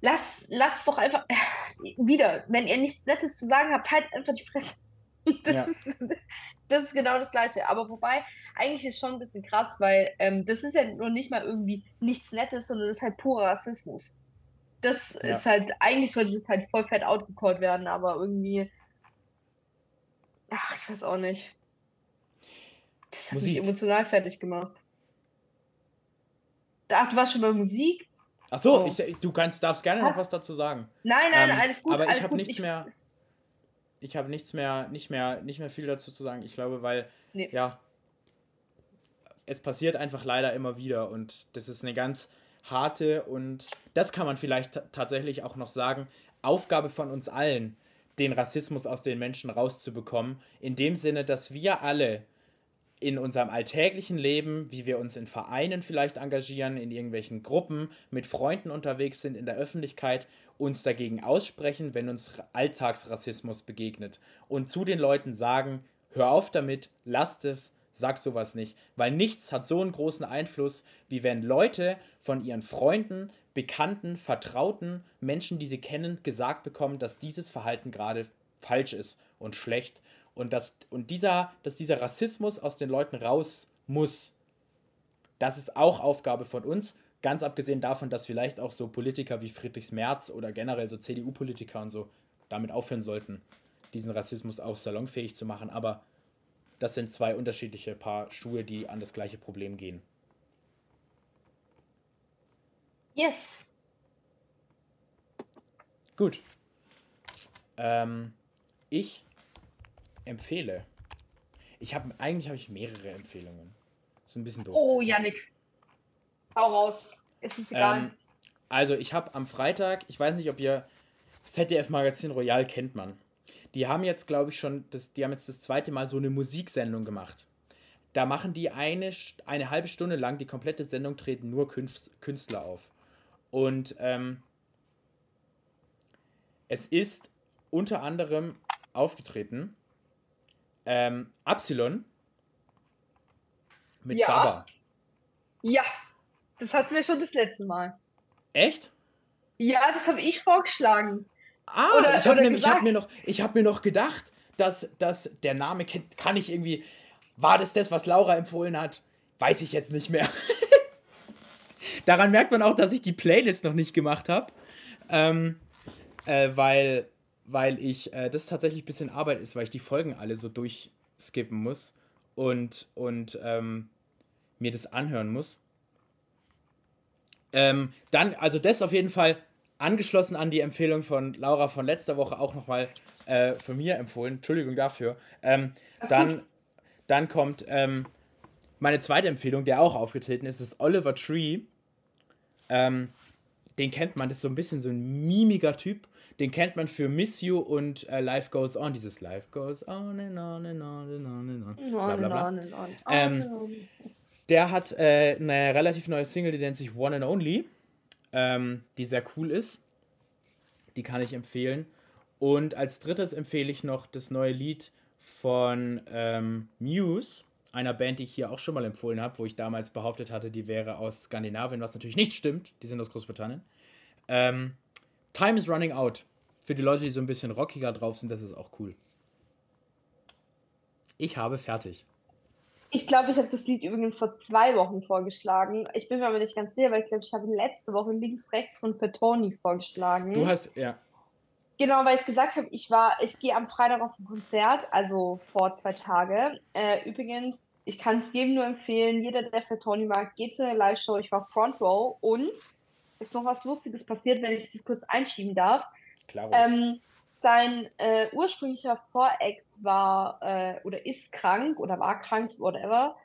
Speaker 1: lass, lass doch einfach [laughs] wieder, wenn ihr nichts Nettes zu sagen habt, halt einfach die Fresse. [laughs] Das, ja. ist, das ist genau das Gleiche. Aber wobei, eigentlich ist schon ein bisschen krass, weil ähm, das ist ja noch nicht mal irgendwie nichts Nettes, sondern das ist halt purer Rassismus. Das ja. ist halt, eigentlich sollte das halt voll fett outgecallt werden, aber irgendwie. Ach, ich weiß auch nicht. Das hat Musik. mich emotional fertig gemacht. Ach, du warst schon bei Musik?
Speaker 2: Ach so, ich, du kannst, darfst gerne noch was dazu sagen. Nein, nein, ähm, alles gut. Aber ich habe nichts ich, mehr. Ich habe nichts mehr, nicht mehr, nicht mehr viel dazu zu sagen. Ich glaube, weil nee. ja, es passiert einfach leider immer wieder und das ist eine ganz harte und das kann man vielleicht tatsächlich auch noch sagen. Aufgabe von uns allen, den Rassismus aus den Menschen rauszubekommen, in dem Sinne, dass wir alle in unserem alltäglichen Leben, wie wir uns in Vereinen vielleicht engagieren, in irgendwelchen Gruppen, mit Freunden unterwegs sind, in der Öffentlichkeit, uns dagegen aussprechen, wenn uns Alltagsrassismus begegnet. Und zu den Leuten sagen, hör auf damit, lasst es, sag sowas nicht. Weil nichts hat so einen großen Einfluss, wie wenn Leute von ihren Freunden, Bekannten, Vertrauten, Menschen, die sie kennen, gesagt bekommen, dass dieses Verhalten gerade falsch ist und schlecht und, dass, und dieser, dass dieser Rassismus aus den Leuten raus muss. Das ist auch Aufgabe von uns. Ganz abgesehen davon, dass vielleicht auch so Politiker wie Friedrichs Merz oder generell so CDU-Politiker und so damit aufhören sollten, diesen Rassismus auch salonfähig zu machen. Aber das sind zwei unterschiedliche Paar Schuhe, die an das gleiche Problem gehen. Yes. Gut. Ähm, ich empfehle. Ich habe eigentlich habe ich mehrere Empfehlungen. So ein bisschen
Speaker 1: doof. Oh, Janik. Hau raus. Es ist egal. Ähm,
Speaker 2: also, ich habe am Freitag, ich weiß nicht, ob ihr ZDF Magazin Royal kennt man. Die haben jetzt, glaube ich, schon, das, die haben jetzt das zweite Mal so eine Musiksendung gemacht. Da machen die eine, eine halbe Stunde lang die komplette Sendung, treten nur Künstler auf. Und ähm, es ist unter anderem aufgetreten ähm, Absilon
Speaker 1: mit ja. Baba. Ja, das hatten wir schon das letzte Mal.
Speaker 2: Echt?
Speaker 1: Ja, das habe ich vorgeschlagen. Ah,
Speaker 2: oder, ich habe mir, hab mir, noch, hab mir noch gedacht, dass, dass der Name kennt, kann ich irgendwie. War das das, was Laura empfohlen hat? Weiß ich jetzt nicht mehr. [laughs] Daran merkt man auch, dass ich die Playlist noch nicht gemacht habe. Ähm, äh, weil, weil ich äh, das tatsächlich ein bisschen Arbeit ist, weil ich die Folgen alle so durchskippen muss und, und ähm, mir das anhören muss. Ähm, dann, also das auf jeden Fall angeschlossen an die Empfehlung von Laura von letzter Woche auch nochmal äh, von mir empfohlen. Entschuldigung dafür. Ähm, dann, dann kommt ähm, meine zweite Empfehlung, der auch aufgetreten ist, ist Oliver Tree. Ähm, den kennt man, das ist so ein bisschen so ein mimiger Typ. Den kennt man für Miss You und äh, Life Goes On, dieses Life Goes On and on and on and on and on. Bla, bla, bla. Ähm, der hat äh, eine relativ neue Single, die nennt sich One and Only, ähm, die sehr cool ist. Die kann ich empfehlen. Und als drittes empfehle ich noch das neue Lied von ähm, Muse, einer Band, die ich hier auch schon mal empfohlen habe, wo ich damals behauptet hatte, die wäre aus Skandinavien, was natürlich nicht stimmt. Die sind aus Großbritannien. Ähm, Time is Running Out. Für die Leute, die so ein bisschen rockiger drauf sind, das ist auch cool. Ich habe fertig.
Speaker 1: Ich glaube, ich habe das Lied übrigens vor zwei Wochen vorgeschlagen. Ich bin mir aber nicht ganz sicher, weil ich glaube, ich habe letzte Woche links, rechts von Fatoni vorgeschlagen.
Speaker 2: Du hast, ja.
Speaker 1: Genau, weil ich gesagt habe, ich war, ich gehe am Freitag auf ein Konzert, also vor zwei Tagen. Äh, übrigens, ich kann es jedem nur empfehlen, jeder, der Fatoni mag, geht zu der Live-Show. Ich war Front Row und ist noch was Lustiges passiert, wenn ich das kurz einschieben darf. Klar. Ähm, sein äh, ursprünglicher Voract war äh, oder ist krank oder war krank, whatever.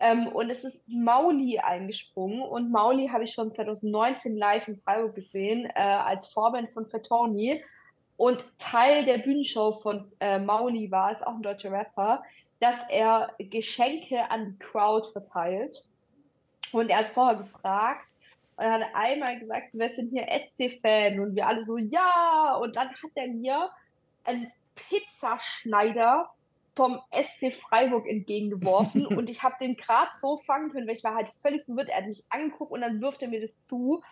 Speaker 1: Ähm, und es ist Mauli eingesprungen. Und Mauli habe ich schon 2019 live in Freiburg gesehen, äh, als Vorband von Fatoni. Und Teil der Bühnenshow von äh, Mauli war, ist auch ein deutscher Rapper, dass er Geschenke an die Crowd verteilt. Und er hat vorher gefragt, und er hat einmal gesagt, wer sind hier SC-Fan? Und wir alle so, ja. Und dann hat er mir einen Pizzaschneider vom SC Freiburg entgegengeworfen [laughs] und ich habe den gerade so fangen können, weil ich war halt völlig verwirrt. Er hat mich angeguckt und dann wirft er mir das zu.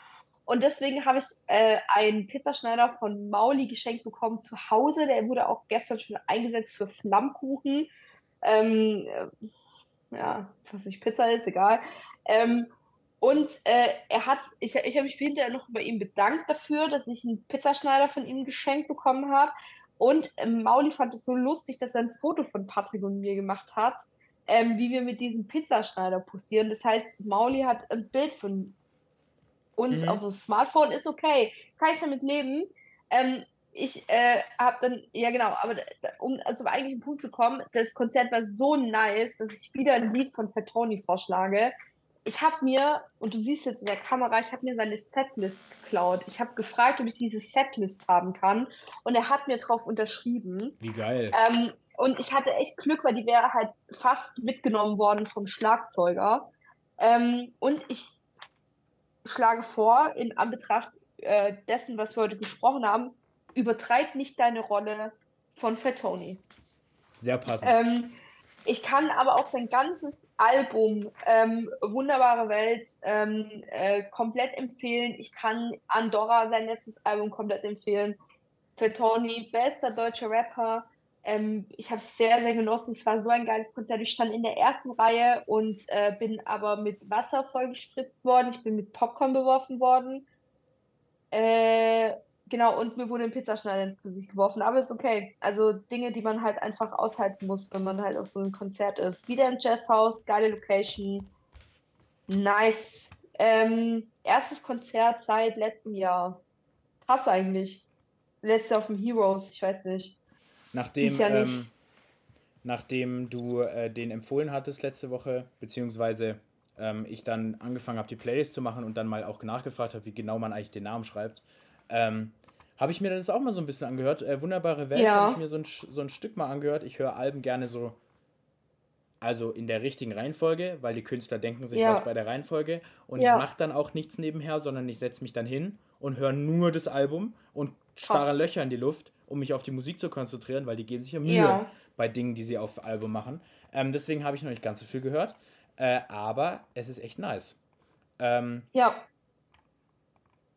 Speaker 1: Und deswegen habe ich äh, einen Pizzaschneider von Mauli geschenkt bekommen zu Hause. Der wurde auch gestern schon eingesetzt für Flammkuchen. Ähm, äh, ja, was nicht Pizza ist, egal. Ähm, und äh, er hat, ich, ich habe mich hinterher noch bei ihm bedankt dafür, dass ich einen Pizzaschneider von ihm geschenkt bekommen habe. Und ähm, Mauli fand es so lustig, dass er ein Foto von Patrick und mir gemacht hat, ähm, wie wir mit diesem Pizzaschneider posieren. Das heißt, Mauli hat ein Bild von uns mhm. auf dem Smartphone, ist okay, kann ich damit leben. Ähm, ich äh, habe dann, ja genau, aber um zum eigentlichen Punkt zu kommen, das Konzert war so nice, dass ich wieder ein Lied von Fatoni vorschlage ich habe mir, und du siehst jetzt in der Kamera, ich habe mir seine Setlist geklaut. Ich habe gefragt, ob ich diese Setlist haben kann. Und er hat mir drauf unterschrieben.
Speaker 2: Wie geil.
Speaker 1: Ähm, und ich hatte echt Glück, weil die wäre halt fast mitgenommen worden vom Schlagzeuger. Ähm, und ich schlage vor, in Anbetracht äh, dessen, was wir heute gesprochen haben, übertreib nicht deine Rolle von Fat Tony.
Speaker 2: Sehr passend.
Speaker 1: Ähm, ich kann aber auch sein ganzes Album ähm, Wunderbare Welt ähm, äh, komplett empfehlen. Ich kann Andorra sein letztes Album komplett empfehlen. Für Tony, bester deutscher Rapper. Ähm, ich habe es sehr, sehr genossen. Es war so ein geiles Konzert. Ich stand in der ersten Reihe und äh, bin aber mit Wasser vollgespritzt worden. Ich bin mit Popcorn beworfen worden. Äh, Genau, und mir wurde ein Pizzaschneider ins Gesicht geworfen, aber ist okay. Also Dinge, die man halt einfach aushalten muss, wenn man halt auf so einem Konzert ist. Wieder im Jazzhaus, geile Location. Nice. Ähm, erstes Konzert seit letztem Jahr. Krass eigentlich. Letztes Jahr auf dem Heroes, ich weiß nicht.
Speaker 2: Nachdem, ja nicht. Ähm, nachdem du äh, den empfohlen hattest letzte Woche, beziehungsweise ähm, ich dann angefangen habe, die Playlist zu machen und dann mal auch nachgefragt habe, wie genau man eigentlich den Namen schreibt, ähm, habe ich mir das auch mal so ein bisschen angehört. Äh, Wunderbare Welt ja. habe ich mir so ein, so ein Stück mal angehört. Ich höre Alben gerne so, also in der richtigen Reihenfolge, weil die Künstler denken sich ja. was bei der Reihenfolge. Und ja. ich mache dann auch nichts nebenher, sondern ich setze mich dann hin und höre nur das Album und starre Löcher in die Luft, um mich auf die Musik zu konzentrieren, weil die geben sich ja Mühe bei Dingen, die sie auf Album machen. Ähm, deswegen habe ich noch nicht ganz so viel gehört. Äh, aber es ist echt nice. Ähm,
Speaker 1: ja.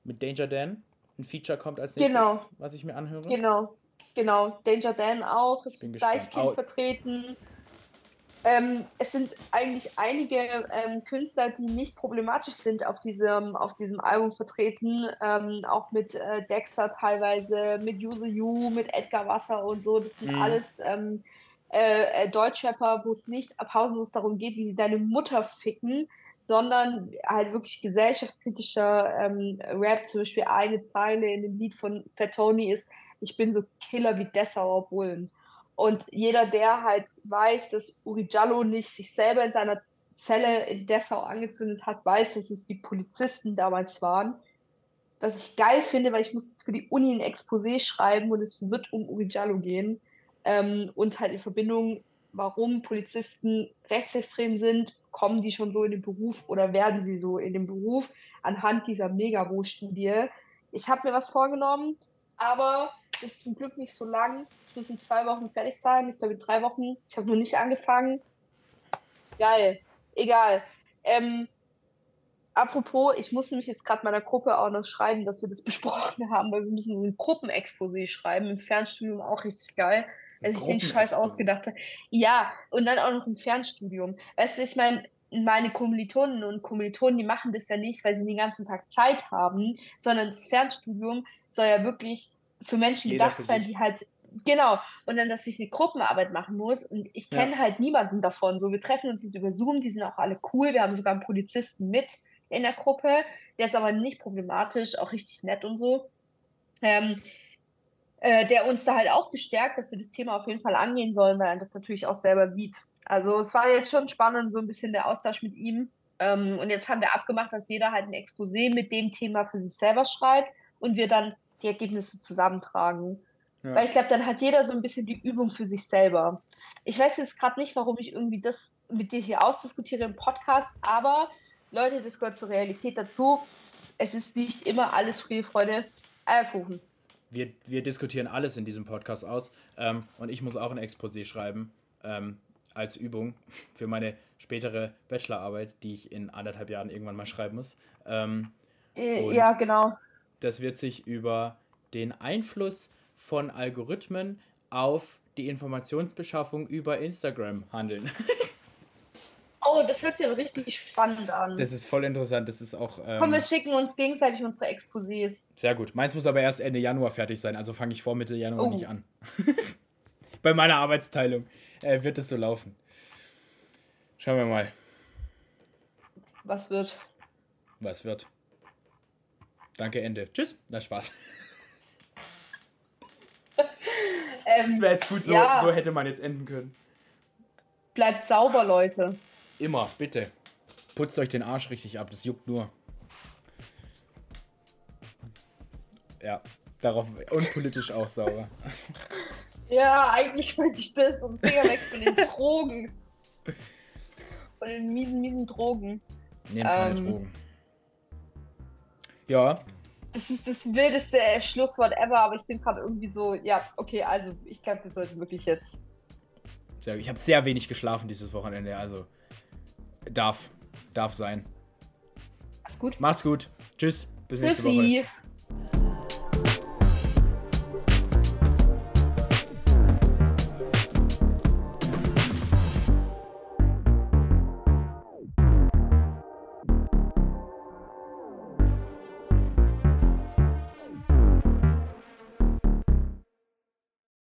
Speaker 2: Mit Danger Dan ein Feature kommt als nächstes, genau. was ich mir anhöre.
Speaker 1: Genau, genau. Danger Dan auch, ist Deichkind vertreten. Ähm, es sind eigentlich einige ähm, Künstler, die nicht problematisch sind auf diesem, auf diesem Album vertreten. Ähm, auch mit äh, Dexter teilweise, mit Yuzu Yu, mit Edgar Wasser und so. Das sind mhm. alles ähm, äh, äh, Deutschrapper, wo es nicht pausenlos darum geht, wie sie deine Mutter ficken, sondern halt wirklich gesellschaftskritischer ähm, Rap. Zum Beispiel eine Zeile in dem Lied von Fat Tony ist, ich bin so Killer wie Dessauer Bullen. Und jeder, der halt weiß, dass Uri Jallo nicht sich selber in seiner Zelle in Dessau angezündet hat, weiß, dass es die Polizisten damals waren. Was ich geil finde, weil ich muss jetzt für die Uni ein Exposé schreiben und es wird um Uri Jallo gehen. Ähm, und halt in Verbindung, warum Polizisten rechtsextrem sind, kommen die schon so in den Beruf oder werden sie so in den Beruf anhand dieser Megabo-Studie. Ich habe mir was vorgenommen, aber ist zum Glück nicht so lang. Ich muss in zwei Wochen fertig sein. Ich glaube in drei Wochen. Ich habe nur nicht angefangen. Geil. Egal. Ähm, apropos, ich muss nämlich jetzt gerade meiner Gruppe auch noch schreiben, dass wir das [laughs] besprochen haben, weil wir müssen ein Gruppenexposé schreiben. Im Fernstudium auch richtig geil. Als ich den Scheiß ausgedacht habe. Ja, und dann auch noch im Fernstudium. Weißt du, ich meine, meine Kommilitonen und Kommilitonen, die machen das ja nicht, weil sie den ganzen Tag Zeit haben, sondern das Fernstudium soll ja wirklich für Menschen Jeder gedacht sein, die halt genau und dann, dass ich eine Gruppenarbeit machen muss und ich kenne ja. halt niemanden davon. So, wir treffen uns jetzt über Zoom, die sind auch alle cool. Wir haben sogar einen Polizisten mit in der Gruppe, der ist aber nicht problematisch, auch richtig nett und so. Ähm, äh, der uns da halt auch bestärkt, dass wir das Thema auf jeden Fall angehen sollen, weil er das natürlich auch selber sieht. Also es war jetzt schon spannend, so ein bisschen der Austausch mit ihm. Ähm, und jetzt haben wir abgemacht, dass jeder halt ein Exposé mit dem Thema für sich selber schreibt und wir dann die Ergebnisse zusammentragen. Ja. Weil ich glaube, dann hat jeder so ein bisschen die Übung für sich selber. Ich weiß jetzt gerade nicht, warum ich irgendwie das mit dir hier ausdiskutiere im Podcast, aber Leute, das gehört zur Realität dazu. Es ist nicht immer alles Friede, Freude, Eierkuchen.
Speaker 2: Wir, wir diskutieren alles in diesem Podcast aus ähm, und ich muss auch ein Exposé schreiben ähm, als Übung [laughs] für meine spätere Bachelorarbeit, die ich in anderthalb Jahren irgendwann mal schreiben muss. Ähm,
Speaker 1: äh, ja, genau.
Speaker 2: Das wird sich über den Einfluss von Algorithmen auf die Informationsbeschaffung über Instagram handeln. [laughs]
Speaker 1: Oh, das hört sich aber richtig spannend an.
Speaker 2: Das ist voll interessant. Das ist auch.
Speaker 1: Ähm, Komm, wir schicken uns gegenseitig unsere Exposés.
Speaker 2: Sehr gut. Meins muss aber erst Ende Januar fertig sein, also fange ich vor Mitte Januar oh. nicht an. [laughs] Bei meiner Arbeitsteilung äh, wird es so laufen. Schauen wir mal.
Speaker 1: Was wird?
Speaker 2: Was wird? Danke, Ende. Tschüss. Na, Spaß. [laughs] ähm, das wäre jetzt gut, so, ja. so hätte man jetzt enden können.
Speaker 1: Bleibt sauber, Leute.
Speaker 2: Immer, bitte. Putzt euch den Arsch richtig ab, das juckt nur. Ja, darauf unpolitisch auch sauber.
Speaker 1: Ja, eigentlich wollte ich das und Finger weg von den Drogen. Von den miesen, miesen Drogen. Nehmt keine ähm, Drogen. Ja. Das ist das wildeste Schlusswort ever, aber ich bin gerade irgendwie so, ja, okay, also ich glaube, wir sollten wirklich jetzt.
Speaker 2: Ich habe sehr wenig geschlafen dieses Wochenende, also darf, darf sein.
Speaker 1: Mach's gut.
Speaker 2: Macht's gut. Tschüss. Bis nächste Woche.